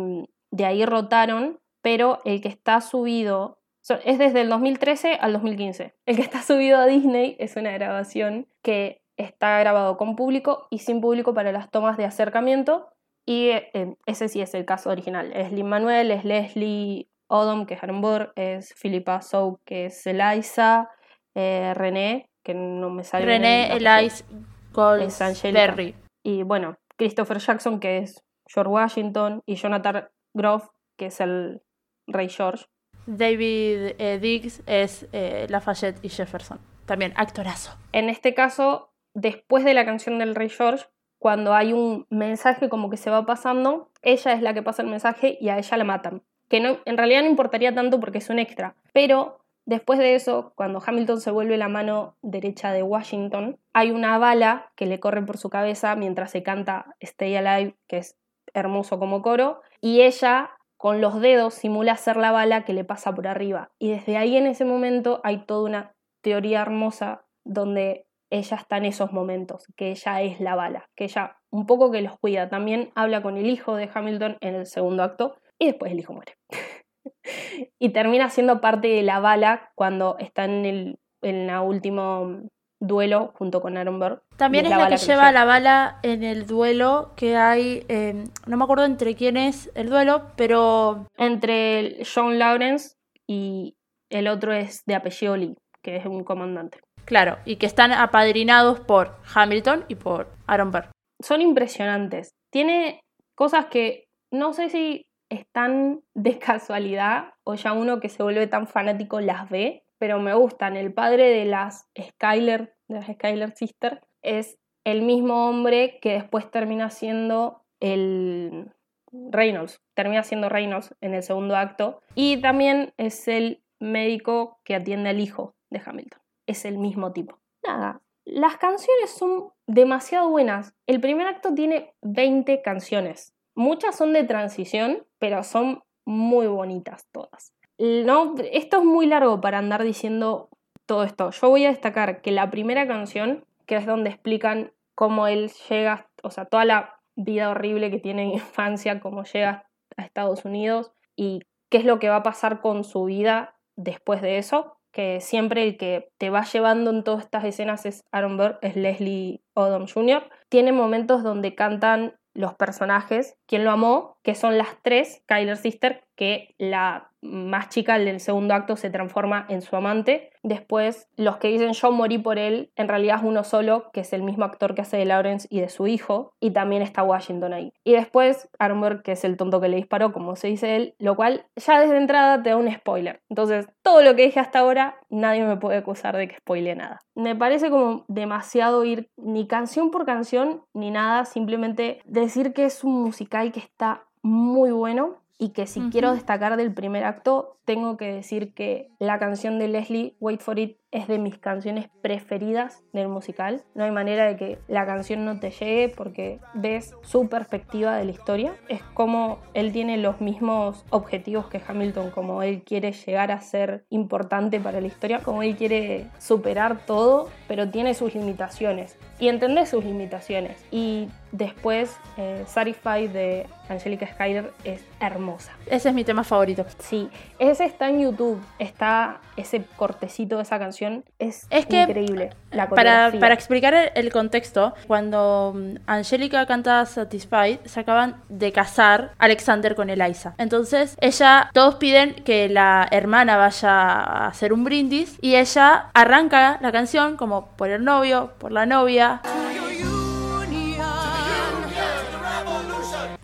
de ahí rotaron, pero el que está subido es desde el 2013 al 2015. El que está subido a Disney es una grabación que está grabado con público y sin público para las tomas de acercamiento. Y eh, ese sí es el caso original. Es Lin Manuel, es Leslie Odom, que es Aaron Burr, es Philippa Sow, que es Eliza, eh, René, que no me sale René el apellido. Elias Gold Es Angélica. Berry. Y bueno, Christopher Jackson, que es George Washington, y Jonathan Groff, que es el rey George. David eh, Diggs es eh, Lafayette y Jefferson. También actorazo. En este caso, después de la canción del rey George, cuando hay un mensaje como que se va pasando, ella es la que pasa el mensaje y a ella la matan. Que no, en realidad no importaría tanto porque es un extra. Pero después de eso, cuando Hamilton se vuelve la mano derecha de Washington, hay una bala que le corre por su cabeza mientras se canta Stay Alive, que es hermoso como coro, y ella con los dedos simula ser la bala que le pasa por arriba. Y desde ahí en ese momento hay toda una teoría hermosa donde ella está en esos momentos, que ella es la bala, que ella un poco que los cuida. También habla con el hijo de Hamilton en el segundo acto y después el hijo muere. y termina siendo parte de la bala cuando está en el en la último duelo junto con Aaron Burr. También es la, que le lleva la bala en el duelo que hay, eh, no me acuerdo entre quién es el duelo, pero Entre John Lawrence y el otro es de apellido Lee, que es un comandante. claro, y que están apadrinados por Hamilton y por Aaron Burr. Son impresionantes. Tiene cosas que no sé si están de casualidad o ya uno que se vuelve tan fanático las ve, pero me gustan. El padre de las Skyler, de las Skyler Sister, es el mismo hombre que después termina siendo el Reynolds, termina siendo Reynolds en el segundo acto, y también es el médico que atiende al hijo de Hamilton. Es el mismo tipo. Nada, las canciones son demasiado buenas. El primer acto tiene 20 canciones. Muchas son de transición, pero son muy bonitas todas. No, esto es muy largo para andar diciendo todo esto. Yo voy a destacar que la primera canción, que es donde explican cómo él llega, o sea, toda la vida horrible que tiene en infancia, cómo llega a Estados Unidos y qué es lo que va a pasar con su vida después de eso, que siempre el que te va llevando en todas estas escenas es Aaron Burr, es Leslie Odom Jr. Tiene momentos donde cantan los personajes, quien lo amó, que son las tres Kyler Sister, que la más chica del segundo acto se transforma en su amante. Después, los que dicen yo morí por él, en realidad es uno solo, que es el mismo actor que hace de Lawrence y de su hijo, y también está Washington ahí. Y después, Burr, que es el tonto que le disparó, como se dice él, lo cual ya desde entrada te da un spoiler. Entonces, todo lo que dije hasta ahora, nadie me puede acusar de que spoile nada. Me parece como demasiado ir ni canción por canción ni nada, simplemente decir que es un musical que está muy bueno y que si quiero destacar del primer acto, tengo que decir que la canción de Leslie, Wait for It, es de mis canciones preferidas del musical. No hay manera de que la canción no te llegue porque ves su perspectiva de la historia. Es como él tiene los mismos objetivos que Hamilton, como él quiere llegar a ser importante para la historia, como él quiere superar todo, pero tiene sus limitaciones. Y entendés sus limitaciones. Y después, eh, Satisfied de Angelica Schuyler es hermosa. Ese es mi tema favorito. Sí, ese está en YouTube, está ese cortecito de esa canción, es, Es que, increíble. La Para, coreografía. para explicar el, contexto, cuando mm, Angélica canta Satisfied, se acaban de casar Alexander con Eliza. Entonces, ella, todos piden que la hermana vaya a hacer un brindis y ella arranca la canción como por el novio, por la novia.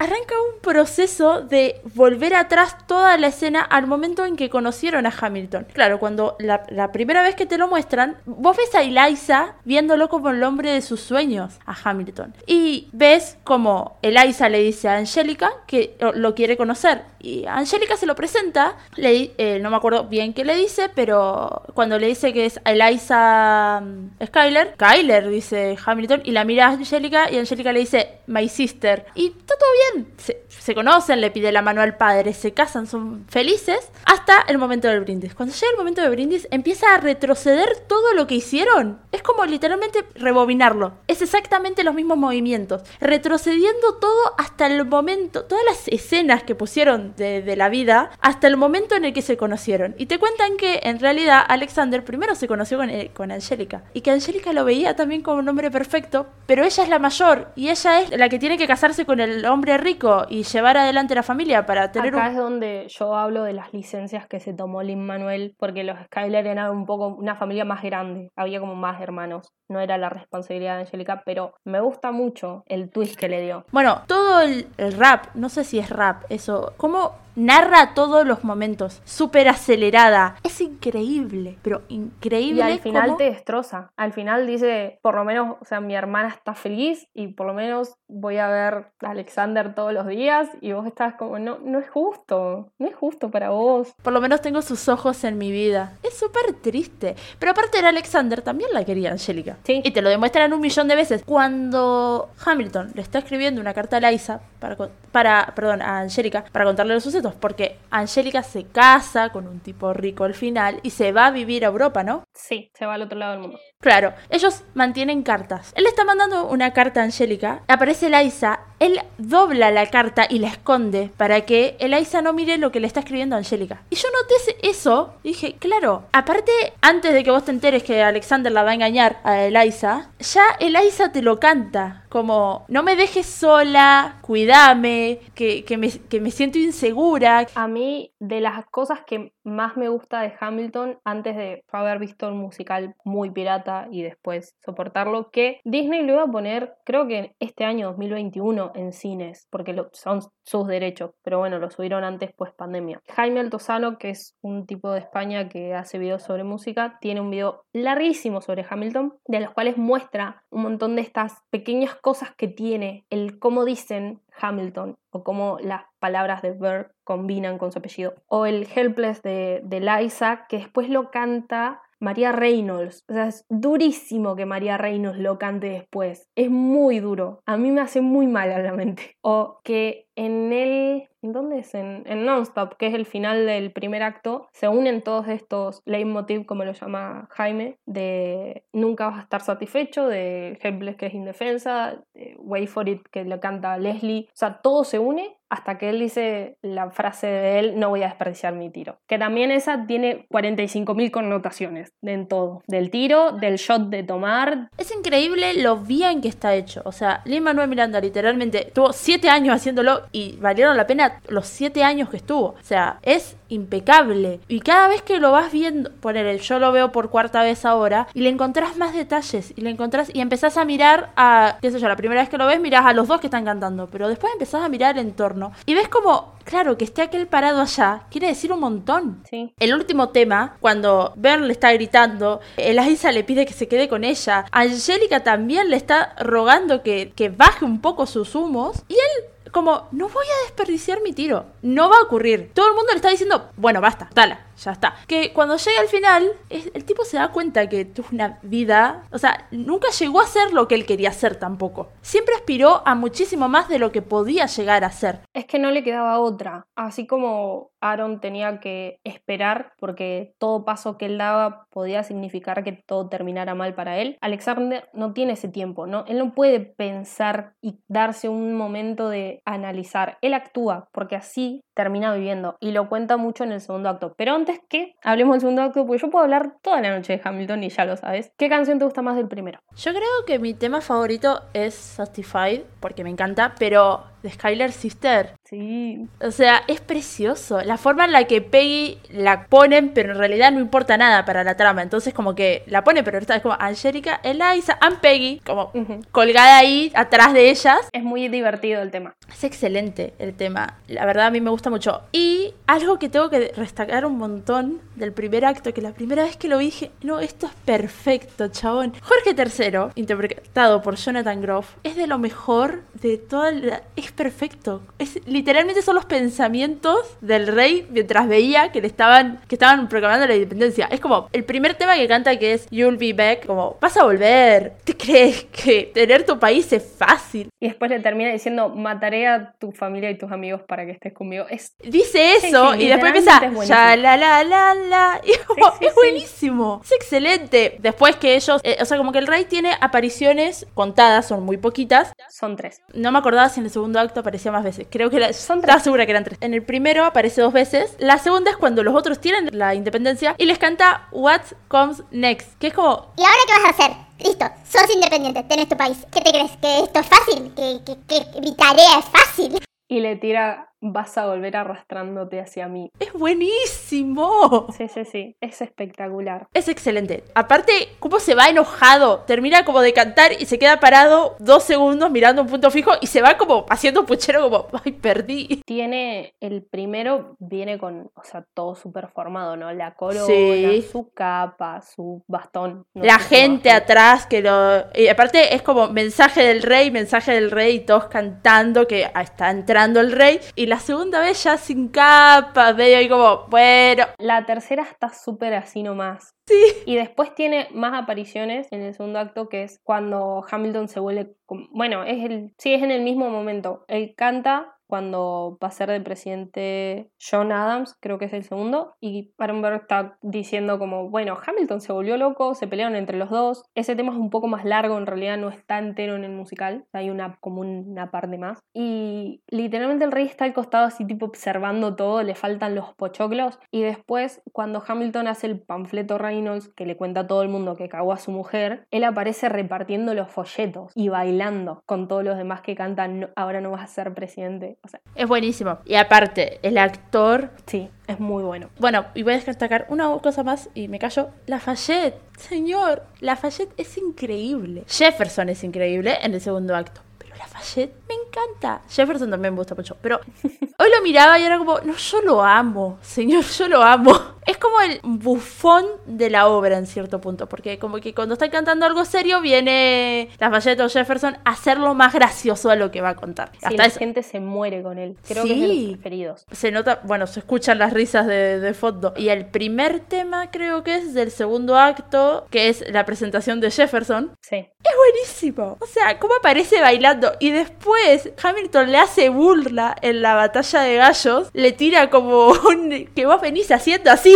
Arranca un proceso de volver atrás toda la escena al momento en que conocieron a Hamilton. Claro, cuando la, la primera vez que te lo muestran, vos ves a Eliza viéndolo como el hombre de sus sueños a Hamilton. Y ves como Eliza le dice a Angélica que lo, quiere conocer. Y Angélica se lo presenta, le, eh, no me acuerdo bien qué le dice, pero cuando le dice que es Eliza mm, Skyler, Skyler dice Hamilton, y la mira a Angélica y Angélica le dice My sister. Y está todo bien, se, se conocen, le pide la mano al padre, se casan, son felices, hasta el momento del brindis. Cuando llega el momento del brindis, empieza a retroceder todo lo que hicieron. Es como literalmente rebobinarlo. Es exactamente los mismos movimientos. Retrocediendo todo hasta el momento, todas las escenas que pusieron de, de la vida, hasta el momento en el que se conocieron. Y te cuentan que en realidad Alexander primero se conoció con, eh, con Angélica. Y que Angélica lo veía también como un hombre perfecto, pero ella es la mayor y ella es la que tiene que casarse con el hombre rico y llevar adelante la familia para tener Acá un... es donde yo hablo de las licencias que se tomó Lin Manuel, porque los Skyler eran un poco una familia más grande, había como más hermanos, no era la responsabilidad de Angélica, pero me gusta mucho el twist que le dio. Bueno, todo el, el rap, no sé si es rap, eso, cómo narra todos los momentos, súper acelerada, es increíble, pero increíble. Y al final te destroza. Al final dice, por lo menos, o sea, mi hermana está feliz y por lo menos voy a ver a Alexander todos los días y vos estás como, no, no es justo, no es justo para vos. Por lo menos tengo sus ojos en mi vida. Es súper triste. Pero aparte era Alexander, también la quería Angélica. Sí. Y te lo demuestran un millón de veces. Cuando Hamilton le está escribiendo una carta a Liza, para, para perdón, a Angélica, para contarle los sucesos, porque Angélica se casa con un tipo rico al final y se va a vivir a Europa, ¿no? Sí, se va al otro lado del mundo. Claro, ellos mantienen cartas. Él está mandando una carta a Angélica. Aparece Eliza. Él dobla la carta y la esconde para que Eliza no mire lo que le está escribiendo a Angélica. Y yo noté eso dije, claro, aparte, antes de que vos te enteres que Alexander la va a engañar a Eliza, ya Eliza te lo canta. Como, no me dejes sola, cuídame, que, que, me, que me siento insegura. A mí, de las cosas que más me gusta de Hamilton, antes de haber visto el musical muy pirata y después soportarlo, que Disney lo iba a poner, creo que este año 2021, en cines, porque son sus derechos, pero bueno, lo subieron antes, pues pandemia. Jaime Altozano, que es un tipo de España que hace videos sobre música, tiene un video larguísimo sobre Hamilton, de los cuales muestra un montón de estas pequeñas cosas que tiene, el cómo dicen Hamilton o cómo las palabras de Burr combinan con su apellido. O el Helpless de, de Liza, que después lo canta María Reynolds. O sea, es durísimo que María Reynolds lo cante después. Es muy duro. A mí me hace muy mal a la mente. O que en el... ¿En dónde es? En, en Nonstop, que es el final del primer acto, se unen todos estos leitmotiv, como lo llama Jaime, de Nunca vas a estar satisfecho, de Helpless, que es indefensa, de Wait for it, que le canta Leslie. O sea, todo se une hasta que él dice la frase de él, no voy a desperdiciar mi tiro. Que también esa tiene 45.000 connotaciones en todo. Del tiro, del shot de tomar. Es increíble lo bien que está hecho. O sea, Lin Manuel Miranda literalmente tuvo siete años haciéndolo y valieron la pena los siete años que estuvo. O sea, es impecable. Y cada vez que lo vas viendo, poner yo lo veo por cuarta vez ahora, y le encontrás más detalles, y le encontrás, y empezás a mirar a, qué sé yo, la primera vez que lo ves, mirás a los dos que están cantando, pero después empezás a mirar el entorno, y ves como, claro, que esté aquel parado allá, quiere decir un montón. Sí. El último tema, cuando Bern le está gritando, Eliza le pide que se quede con ella, Angélica también le está rogando que, que baje un poco sus humos, y él como, no voy a desperdiciar mi tiro, no va a ocurrir. Todo el mundo le está diciendo, bueno, basta, dala, ya está. Que cuando llega al final, el tipo se da cuenta que tuvo una vida, o sea, nunca llegó a ser lo que él quería ser tampoco. Siempre aspiró a muchísimo más de lo que podía llegar a ser. Es que no le quedaba otra. Así como Aaron tenía que esperar porque todo paso que él daba podía significar que todo terminara mal para él, Alexander no tiene ese tiempo, ¿no? Él no puede pensar y darse un momento de analizar. Él actúa porque así termina viviendo y lo cuenta mucho en el segundo acto. Pero antes que hablemos del segundo acto, porque yo puedo hablar toda la noche de Hamilton y ya lo sabes. ¿Qué canción te gusta más del primero? Yo creo que mi tema favorito es Satisfied, porque me encanta, pero de Skyler Sister. Sí. O sea, es precioso. La forma en la que Peggy la ponen, pero en realidad no importa nada para la trama. Entonces, como que la pone, pero esta es como Angélica, Eliza, and Peggy, como colgada ahí atrás de ellas. Es muy divertido el tema. Es excelente el tema. La verdad, a mí me gusta mucho. Y algo que tengo que destacar un montón del primer acto, que la primera vez que lo vi dije, no, esto es perfecto, chabón. Jorge III, interpretado por Jonathan Groff, es de lo mejor de toda la... Es perfecto. Es, literalmente son los pensamientos del rey mientras veía que le estaban, que estaban proclamando la independencia. Es como el primer tema que canta que es You'll be back, como vas a volver. ¿Te crees que tener tu país es fácil? Y después le termina diciendo, mataré a tu familia y tus amigos para que estés conmigo. Es Dice eso sí, y después empieza es ya la la la la y como, Sí, sí, es sí. buenísimo es excelente después que ellos eh, o sea como que el rey tiene apariciones contadas son muy poquitas son tres. no me acordaba si en el segundo acto aparecía más veces creo que la, Son estaba tres. segura que eran tres en el primero aparece dos veces la segunda es cuando los otros tienen la independencia y les canta What Comes Next que es como ¿Y ahora qué vas a hacer? Listo, sos independiente, tenés tu país. ¿Qué te crees? ¿Que esto es fácil? ¿Que, que, que mi tarea es fácil? Y le tira, vas a volver arrastrándote hacia mí. Es buenísimo. Sí, sí, sí, es espectacular. Es excelente. Aparte, cómo se va enojado. Termina como de cantar y se queda parado dos segundos mirando un punto fijo y se va como haciendo puchero como, ay, perdí. Tiene, el primero viene con, o sea, todo súper formado, ¿no? La corona, Sí. su capa, su bastón. no La gente atrás que lo... Y aparte es como mensaje del rey, mensaje del rey y todos cantando que está entrando el rey. Y la segunda vez ya sin capa, medio ahí como, bueno, La tercera está súper así nomás. Sí. Y después tiene más apariciones en el segundo acto, que es cuando Hamilton se vuelve. Bueno, es el. Sí, es en el mismo momento. Él canta cuando va a ser de presidente John Adams, creo que es el segundo, y Barenberg está diciendo como, bueno, Hamilton se volvió loco, se pelearon entre los dos. Ese tema es un poco más largo, en realidad no está entero en el musical, hay una como una parte más. Y literalmente el rey está al costado así tipo observando todo, le faltan los pochoclos, y después cuando Hamilton hace el panfleto Reynolds que le cuenta a todo el mundo que cagó a su mujer, él aparece repartiendo los folletos y bailando con todos los demás que cantan "No- ahora no vas a ser presidente. O sea, es buenísimo. Y aparte, el actor... sí, es muy bueno. Bueno, y voy a destacar una cosa más y me callo. Lafayette, señor, Lafayette es increíble. Jefferson es increíble en el segundo acto. Pero Lafayette me encanta. Jefferson también me gusta mucho. Pero hoy lo miraba y era como, no, yo lo amo, señor, yo lo amo. Es como el bufón de la obra en cierto punto. Porque como que cuando está cantando algo serio, viene Lafayette o Jefferson a hacerlo más gracioso a lo que va a contar. Sí, Hasta la eso. gente se muere con él. Creo que es de Sí. los preferidos. Se nota, bueno, se escuchan las risas de, de fondo. Y el primer tema creo que es del segundo acto, que es la presentación de Jefferson. Sí. Es buenísimo. O sea, cómo aparece bailando. Y después Hamilton le hace burla en la batalla de gallos. Le tira como un... que vos venís haciendo así.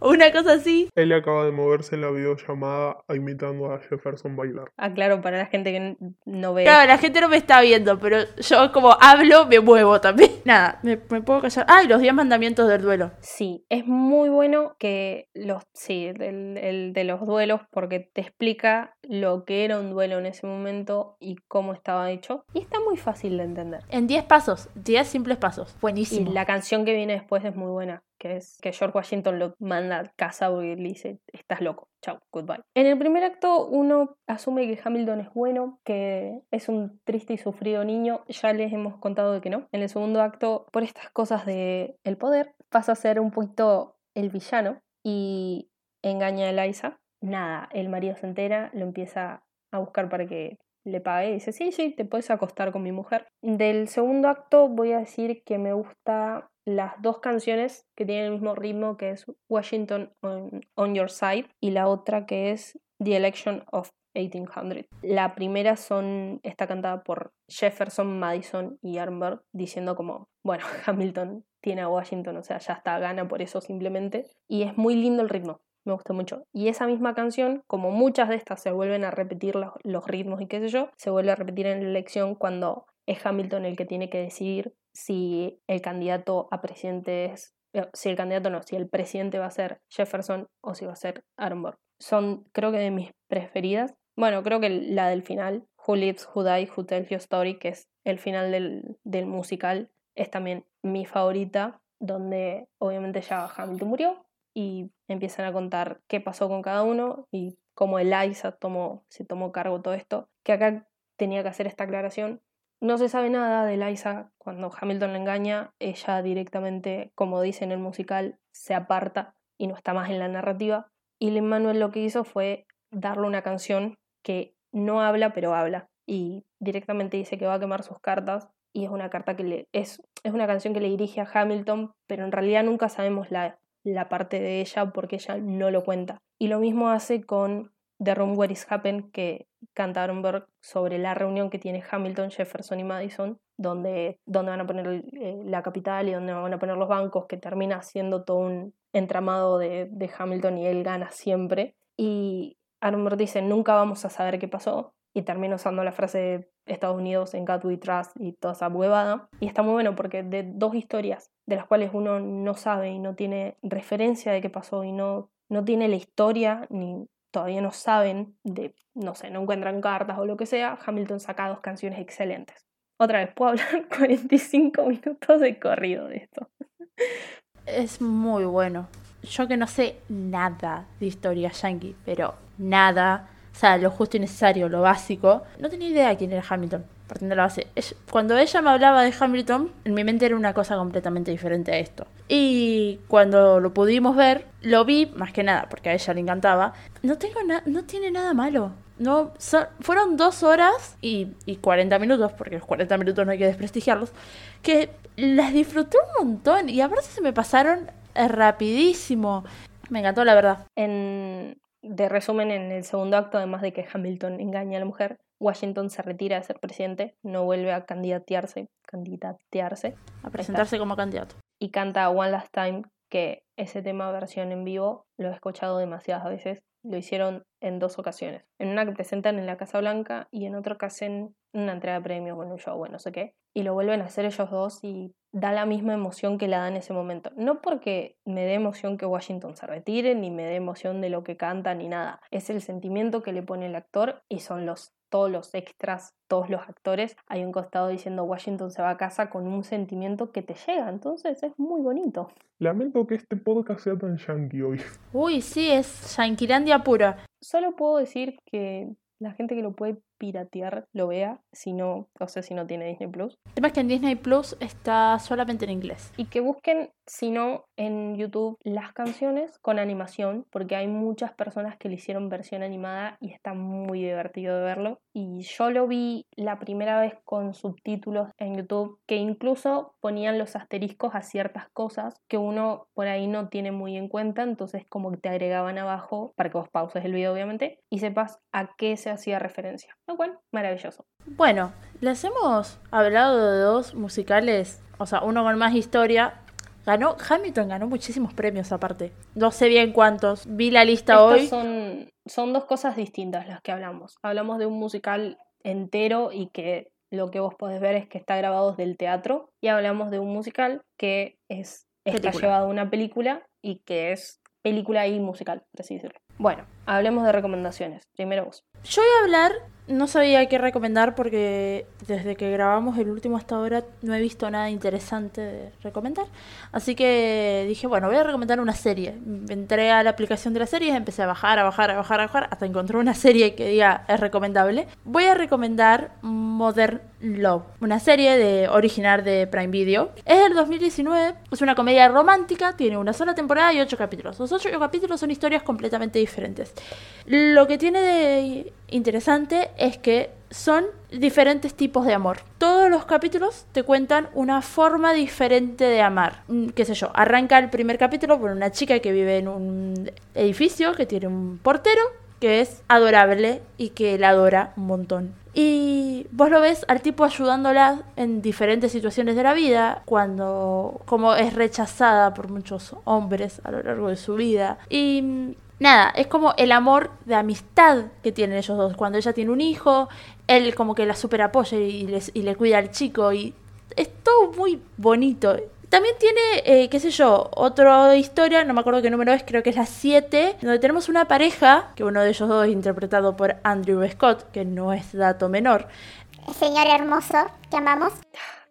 O una cosa así. Él acaba de moverse en la videollamada imitando a Jefferson bailar. Aclaro para la gente que no ve. Claro, la gente no me está viendo, pero yo como hablo, me muevo también. Nada, me, me puedo callar. Ay, los 10 mandamientos del duelo. Sí, es muy bueno que los, sí, del- el de los duelos, porque te explica lo que era un duelo en ese momento y cómo estaba hecho. Y está muy fácil de entender. En 10 pasos, 10 simples pasos. Y Buenísimo. la canción que viene después es muy buena, que es que George Washington lo manda a casa porque le dice, estás loco, chau, goodbye. En el primer acto uno asume que Hamilton es bueno, que es un triste y sufrido niño, ya les hemos contado de que no. En el segundo acto, por estas cosas de el poder, pasa a ser un poquito el villano y engaña a Eliza. Nada, el marido se entera, lo empieza a buscar para que le pague y dice, sí, sí, te puedes acostar con mi mujer. Del segundo acto voy a decir que me gusta las dos canciones que tienen el mismo ritmo, que es Washington on, Your Side y la otra que es The Election of 1800. La primera son, está cantada por Jefferson, Madison y Arnberg diciendo como, bueno, Hamilton tiene a Washington, o sea, ya está, gana por eso simplemente. Y es muy lindo el ritmo, me gusta mucho. Y esa misma canción, como muchas de estas se vuelven a repetir los, los ritmos y qué sé yo, se vuelve a repetir en la elección cuando es Hamilton el que tiene que decidir si el candidato a presidente es, eh, si el candidato no, si el presidente va a ser Jefferson o si va a ser Arnberg. Son, creo que de mis preferidas. Bueno, creo que la del final, Who Lives, Who Dies, Who Tells Your Story, que es el final del, del musical, es también mi favorita, donde obviamente ya Hamilton murió y empiezan a contar qué pasó con cada uno y cómo Eliza tomó, se tomó cargo todo esto. Que acá tenía que hacer esta aclaración. No se sabe nada de Eliza cuando Hamilton la engaña. Ella directamente, como dice en el musical, se aparta y no está más en la narrativa. Y Lin Manuel lo que hizo fue darle una canción que no habla, pero habla. Y directamente dice que va a quemar sus cartas. Y es una carta que le. es, es una canción que le dirige a Hamilton, pero en realidad nunca sabemos la, la parte de ella porque ella no lo cuenta. Y lo mismo hace con The Room Where Is Happen, que canta Aronberg sobre la reunión que tiene Hamilton, Jefferson y Madison, donde, donde van a poner eh, la capital y donde van a poner los bancos, que termina siendo todo un entramado de, de Hamilton y él gana siempre. Y Aronberg dice, nunca vamos a saber qué pasó, y termina usando la frase de Estados Unidos en God We Trust y toda esa huevada. Y está muy bueno porque de dos historias de las cuales uno no sabe y no tiene referencia de qué pasó y no, no tiene la historia ni, todavía no saben de, no sé, no encuentran cartas o lo que sea, Hamilton saca dos canciones excelentes. Otra vez, puedo hablar 45 minutos de corrido de esto. Es muy bueno. Yo que no sé nada de historia yankee, pero nada, o sea, lo justo y necesario, lo básico, no tenía idea quién era Hamilton, partiendo de la base. Cuando ella me hablaba de Hamilton, en mi mente era una cosa completamente diferente a esto. Y cuando lo pudimos ver, lo vi más que nada, porque a ella le encantaba. No tengo na- no tiene nada malo. No, fueron dos horas y, y 40 minutos, porque los 40 minutos no hay que desprestigiarlos, que las disfruté un montón y aparte se me pasaron rapidísimo. Me encantó, la verdad. En, de resumen, en el segundo acto, además de que Hamilton engaña a la mujer, Washington se retira de ser presidente, no vuelve a candidatearse, candidatearse A presentarse como candidato. y canta One Last Time, que ese tema versión en vivo lo he escuchado demasiadas veces. Lo hicieron en dos ocasiones. En una que presentan en la Casa Blanca y en otra que hacen una entrega de premios en un show, bueno, no sé qué. Y lo vuelven a hacer ellos dos y da la misma emoción que la da en ese momento. No porque me dé emoción que Washington se retire, ni me dé emoción de lo que canta, ni nada. Es el sentimiento que le pone el actor y son los todos los extras, todos los actores, hay un costado diciendo Washington se va a casa con un sentimiento que te llega, entonces es muy bonito. Lamento que este podcast sea tan yankee hoy. Uy, sí, es Yanquilandia pura. Solo puedo decir que la gente que lo puede piratear lo vea, si no, o sea, si no tiene Disney Plus, El tema es que en Disney Plus está solamente en inglés. y que busquen, si no, en YouTube las canciones con animación, porque hay muchas personas que le hicieron versión animada y está muy divertido de verlo. Y yo lo vi la primera vez con subtítulos en YouTube, que incluso ponían los asteriscos a ciertas cosas que uno por ahí no tiene muy en cuenta, entonces como que te agregaban abajo para que vos pauses el video, obviamente, y sepas a qué se hacía referencia. Lo cual, maravilloso. Bueno, les hemos hablado de dos musicales, o sea, uno con más historia. Ganó, Hamilton ganó muchísimos premios aparte. No sé bien cuántos. Vi la lista hoy. son, son dos cosas distintas las que hablamos. Hablamos de un musical entero y que lo que vos podés ver es que está grabado desde el teatro. Y hablamos de un musical que es, está Película. llevado a una película y que es película y musical, por así decirlo. Bueno, hablemos de recomendaciones. Primero vos. Yo voy a hablar, no sabía qué recomendar porque desde que grabamos el último hasta ahora no he visto nada interesante de recomendar. Así que dije, bueno, voy a recomendar una serie. Entré a la aplicación de las series, empecé a bajar, a bajar, a bajar, a bajar, hasta encontrar una serie que diga es recomendable. Voy a recomendar Modern Love, una serie de original de Prime Video. Es del 2019, es una comedia romántica, tiene una sola temporada y ocho capítulos. Los ocho capítulos son historias completamente diferentes. Lo que tiene de interesante es que son diferentes tipos de amor. Todos los capítulos te cuentan una forma diferente de amar. Mm, Qué sé yo, arranca el primer capítulo por una chica que vive en un edificio que tiene un portero que es adorable y que la adora un montón. Y vos lo ves al tipo ayudándola en diferentes situaciones de la vida, cuando como es rechazada por muchos hombres a lo largo de su vida. Y mm, nada, es como el amor de amistad que tienen ellos dos. Cuando ella tiene un hijo, él como que la super apoya y, les- y le cuida al chico y es todo muy bonito. También tiene, eh, qué sé yo, otra historia, no me acuerdo qué número es, creo que es la 7, donde tenemos una pareja, que uno de ellos dos es interpretado por Andrew Scott, que no es dato menor, Señor hermoso, que amamos.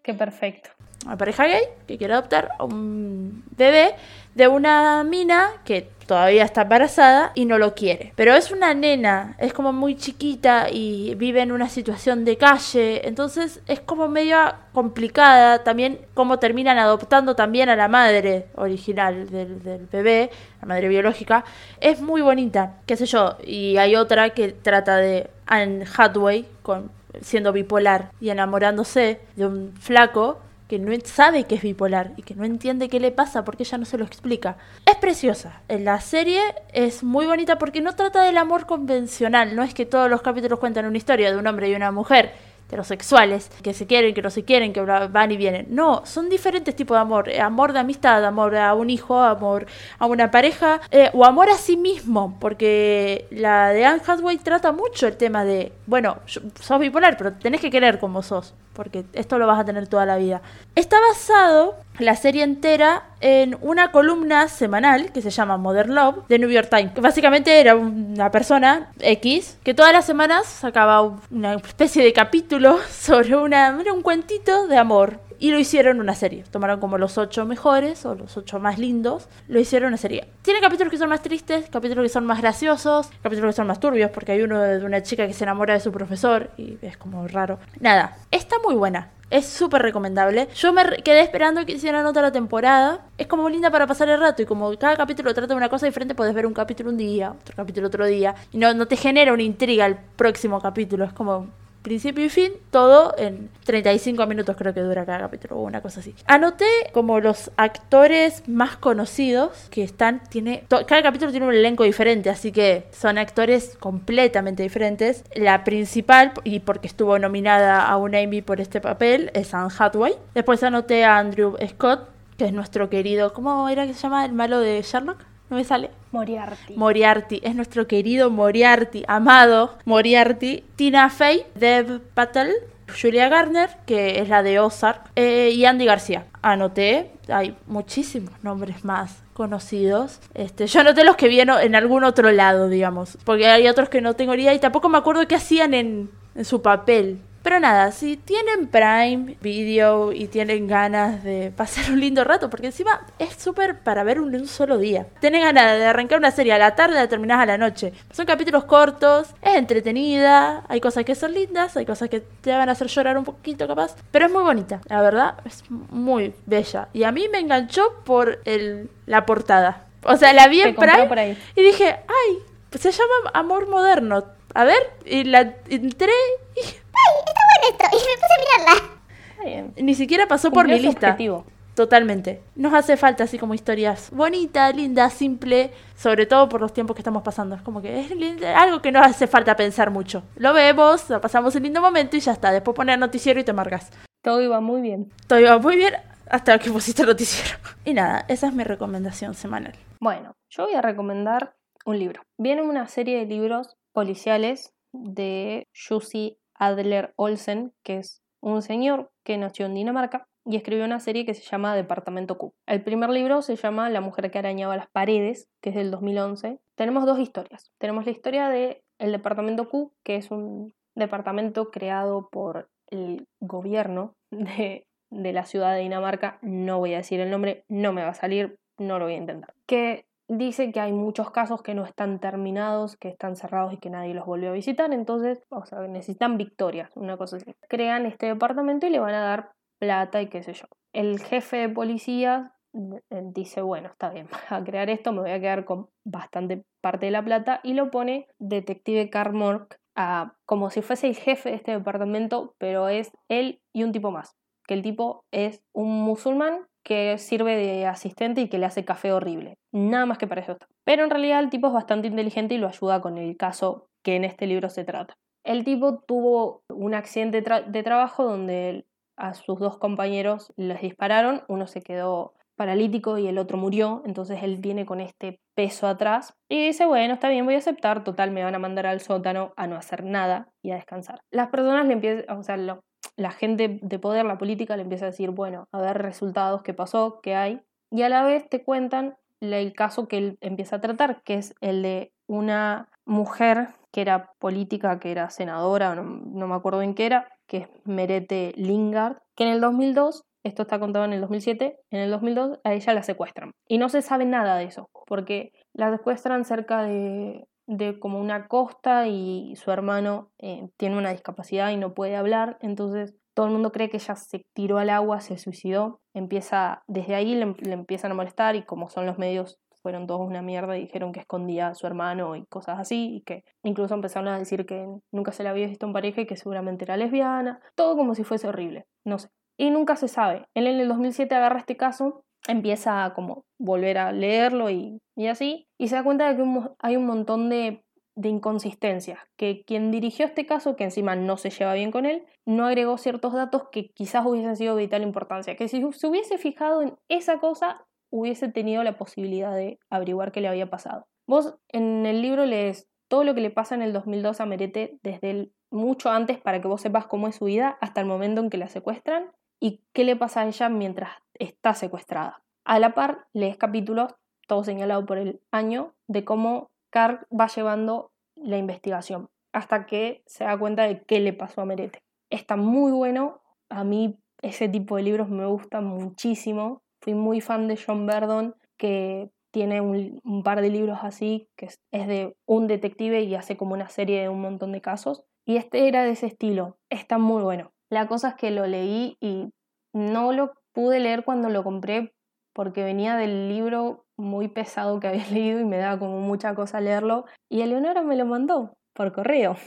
Qué perfecto. una pareja gay que quiere adoptar a un bebé de una mina que todavía está embarazada y no lo quiere. Pero es una nena, es como muy chiquita y vive en una situación de calle, entonces es como medio complicada también cómo terminan adoptando también a la madre original del, bebé, la madre biológica. Es muy bonita, qué sé yo, y hay otra que trata de Anne Hathaway con siendo bipolar y enamorándose de un flaco que no sabe que es bipolar y que no entiende qué le pasa porque ella no se lo explica. Es preciosa. La serie es muy bonita porque no trata del amor convencional, no es que todos los capítulos cuentan una historia de un hombre y una mujer heterosexuales que se quieren, que no se quieren, que van y vienen. No, son diferentes tipos de amor. Eh, Amor de amistad, amor a un hijo, amor a una pareja eh, o amor a sí mismo. Porque la de Anne Hathaway trata mucho el tema de, bueno, sos bipolar, pero tenés que querer como sos. Porque esto lo vas a tener toda la vida. Está basado la serie entera en una columna semanal que se llama Modern Love de New York Times. Básicamente era una persona X que todas las semanas sacaba una especie de capítulo sobre una, un cuentito de amor. Y lo hicieron una serie. Tomaron como los ocho mejores o los ocho más lindos. Lo hicieron una serie. Tiene capítulos que son más tristes, capítulos que son más graciosos, capítulos que son más turbios, porque hay uno de una chica que se enamora de su profesor y es como raro. Nada, está muy buena. Es súper recomendable. Yo me quedé esperando que hicieran otra temporada. Es como linda para pasar el rato. Y como cada capítulo trata de una cosa diferente, puedes ver un capítulo un día, otro capítulo otro día. Y no, no te genera una intriga el próximo capítulo. Es como principio y fin, todo en 35 minutos creo que dura cada capítulo o una cosa así. Anoté como los actores más conocidos que están, tiene, cada capítulo tiene un elenco diferente, así que son actores completamente diferentes. La principal, y porque estuvo nominada a un Emmy por este papel, es Anne Hathaway. Después anoté a Andrew Scott, que es nuestro querido, ¿cómo era que se llama el malo de Sherlock? ¿No me sale? Moriarty. Moriarty, es nuestro querido Moriarty, amado Moriarty. Tina Fey, Dev Patel, Julia Garner, que es la de Ozark, eh, y Andy García. Anoté, hay muchísimos nombres más conocidos. Este, yo anoté los que vi en, en algún otro lado, digamos, porque hay otros que no tengo idea y tampoco me acuerdo qué hacían en, en su papel. Pero nada, si tienen Prime Video y tienen ganas de pasar un lindo rato, porque encima es súper para ver un, un solo día. Tienen ganas de arrancar una serie a la tarde y la terminás a la noche. Son capítulos cortos, es entretenida, hay cosas que son lindas, hay cosas que te van a hacer llorar un poquito capaz, pero es muy bonita, la verdad, es muy bella. Y a mí me enganchó por el, la portada. O sea, la vi en Prime y dije, ay, se llama Amor Moderno. A ver, y la entré y Bueno, esto, y me puse a mirarla. Está bien. ni siquiera pasó por mi lista. objetivo. Totalmente. Nos hace falta así como historias bonitas, lindas, simple, sobre todo por los tiempos que estamos pasando. Es como que es linda- algo que no hace falta pensar mucho. Lo vemos, lo pasamos un lindo momento y ya está. Después poner noticiero y te marcas. Todo iba muy bien. Todo iba muy bien hasta que pusiste el noticiero. Y nada, esa es mi recomendación semanal. Bueno, yo voy a recomendar un libro. Viene una serie de libros policiales de Jussi Adler Olsen, que es un señor que nació en Dinamarca y escribió una serie que se llama Departamento Q. El primer libro se llama La mujer que arañaba las paredes, que es del 2011. Tenemos dos historias. Tenemos la historia de el Departamento Q, que es un departamento creado por el gobierno de, de la ciudad de Dinamarca. No voy a decir el nombre, no me va a salir, no lo voy a intentar. Que dice que hay muchos casos que no están terminados, que están cerrados y que nadie los volvió a visitar, entonces, o sea, necesitan victorias, una cosa así. Crean este departamento y le van a dar plata y qué sé yo. El jefe de policía eh, dice, bueno, está bien, a crear esto me voy a quedar con bastante parte de la plata y lo pone detective Carmork a, como si fuese el jefe de este departamento, pero es él y un tipo más, que el tipo es un musulmán que sirve de asistente y que le hace café horrible. Nada más que para eso está. Pero en realidad el tipo es bastante inteligente y lo ayuda con el caso que en este libro se trata. El tipo tuvo un accidente de trabajo donde a sus dos compañeros les dispararon, uno se quedó paralítico y el otro murió, entonces él viene con este peso atrás y dice, bueno, está bien, voy a aceptar, total, me van a mandar al sótano a no hacer nada y a descansar. Las personas le empiezan, o sea, lo- la gente de poder, la política, le empieza a decir, bueno, a ver resultados, qué pasó, qué hay, y a la vez te cuentan el caso que él empieza a tratar, que es el de una mujer que era política, que era senadora, no, me acuerdo bien qué era, que es Merete Lingard, que en el 2002, esto está contado en el 2007, en el 2002 a ella la secuestran. Y no se sabe nada de eso, porque la secuestran cerca de, de como una costa y su hermano eh, tiene una discapacidad y no puede hablar, entonces todo el mundo cree que ella se tiró al agua, se suicidó, empieza, desde ahí le, le empiezan a molestar y como son los medios fueron todos una mierda y dijeron que escondía a su hermano y cosas así, y que incluso empezaron a decir que nunca se la había visto en pareja y que seguramente era lesbiana, todo como si fuese horrible, no sé. Y nunca se sabe. Él en el 2007 agarra este caso, empieza a como volver a leerlo y, y así, y se da cuenta de que hay un montón de, de inconsistencias, que quien dirigió este caso, que encima no se lleva bien con él, no agregó ciertos datos que quizás hubiesen sido de vital importancia, que si se hubiese fijado en esa cosa, hubiese tenido la posibilidad de averiguar qué le había pasado. Vos en el libro lees todo lo que le pasa en el 2002 a Merete desde mucho antes para que vos sepas cómo es su vida hasta el momento en que la secuestran y qué le pasa a ella mientras está secuestrada. A la par, lees capítulos, todo señalado por el año, de cómo Carl va llevando la investigación hasta que se da cuenta de qué le pasó a Merete. Está muy bueno, a mí ese tipo de libros me gustan muchísimo. Fui muy fan de John Verdon, que tiene un, par de libros así, que es, es de un detective y hace como una serie de un montón de casos. Y este era de ese estilo, está muy bueno. La cosa es que lo leí y no lo pude leer cuando lo compré porque venía del libro muy pesado que había leído y me daba como mucha cosa leerlo. Y Eleonora me lo mandó por correo.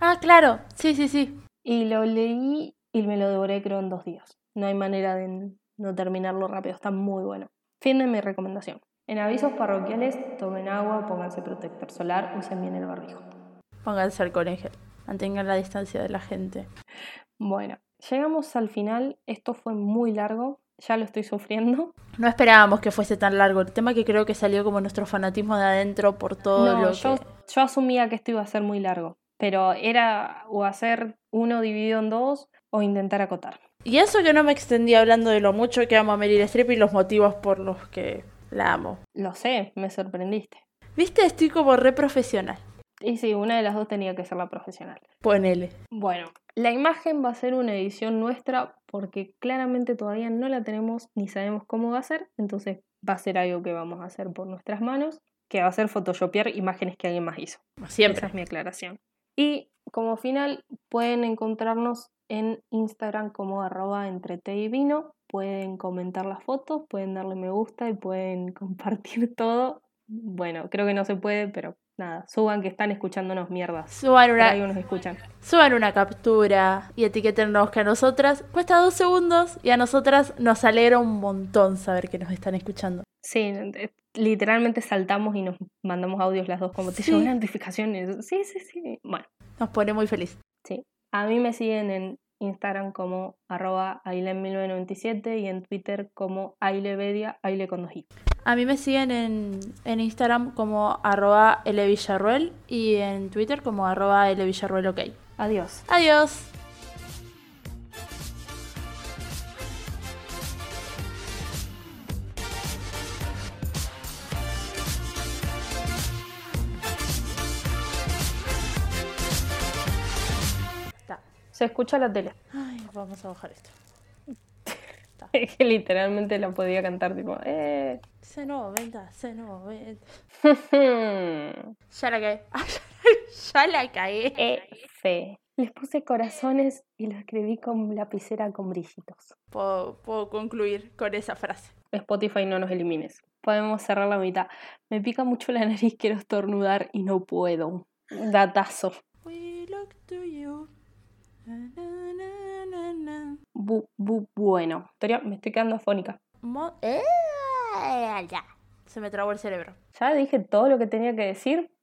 Ah, claro, sí, sí, sí. Y lo leí y me lo devoré creo en dos días. No hay manera de no terminarlo rápido, está muy bueno. Fin de mi recomendación. En avisos parroquiales, tomen agua, pónganse protector solar, usen bien el barbijo. Pónganse al colegio, mantengan la distancia de la gente. Bueno, llegamos al final. Esto fue muy largo, ya lo estoy sufriendo. No esperábamos que fuese tan largo. El tema que creo que salió como nuestro fanatismo de adentro por todo No, lo yo, que... yo asumía que esto iba a ser muy largo, pero era o hacer uno dividido en dos o intentar acotar. Y eso que no me extendí hablando de lo mucho que amo a Meryl Streep y los motivos por los que la amo. Lo sé, me sorprendiste. ¿Viste? Estoy como re profesional. Y sí, una de las dos tenía que ser la profesional. Ponele. Bueno, la imagen va a ser una edición nuestra porque claramente todavía no la tenemos ni sabemos cómo va a ser, entonces va a ser algo que vamos a hacer por nuestras manos, que va a ser photoshopear imágenes que alguien más hizo. Como Esa siempre. es mi aclaración. Y como final pueden encontrarnos en Instagram como arroba entre té y vino, pueden comentar las fotos, pueden darle me gusta y pueden compartir todo. Bueno, creo que no se puede, pero nada, suban que están escuchándonos mierdas. Suban una, nos escuchan. suban una captura y etiquétennos que a nosotras cuesta dos segundos y a nosotras nos alegra un montón saber que nos están escuchando. Sí, eh, literalmente saltamos y nos mandamos audios las dos como te Sí. llegó una notificación. Y eso, Sí, sí, sí. Bueno, Nos pone muy feliz. sí. A mí me siguen en Instagram como arroba ailen1997 y en Twitter como ailevedia, aile con dos. A mí me siguen en, en Instagram como arroba y en Twitter como arroba lvillarruel ok. Adiós. Adiós. Se escucha la tele. Ay, vamos a bajar esto. Es que literalmente la podía cantar tipo, eh. C90, C90. F. Ya la caí. ya la caí. Les puse corazones y lo escribí con lapicera con brillitos. Puedo, puedo concluir con esa frase. Spotify no nos elimines. Podemos cerrar la mitad. Me pica mucho la nariz, quiero estornudar y no puedo. Datazo. We look to you. Na, na, na, na, na. Bu- bu- bueno. Me estoy quedando afónica. Mo- ¡Eh! Se me trabó el cerebro. Ya dije todo lo que tenía que decir.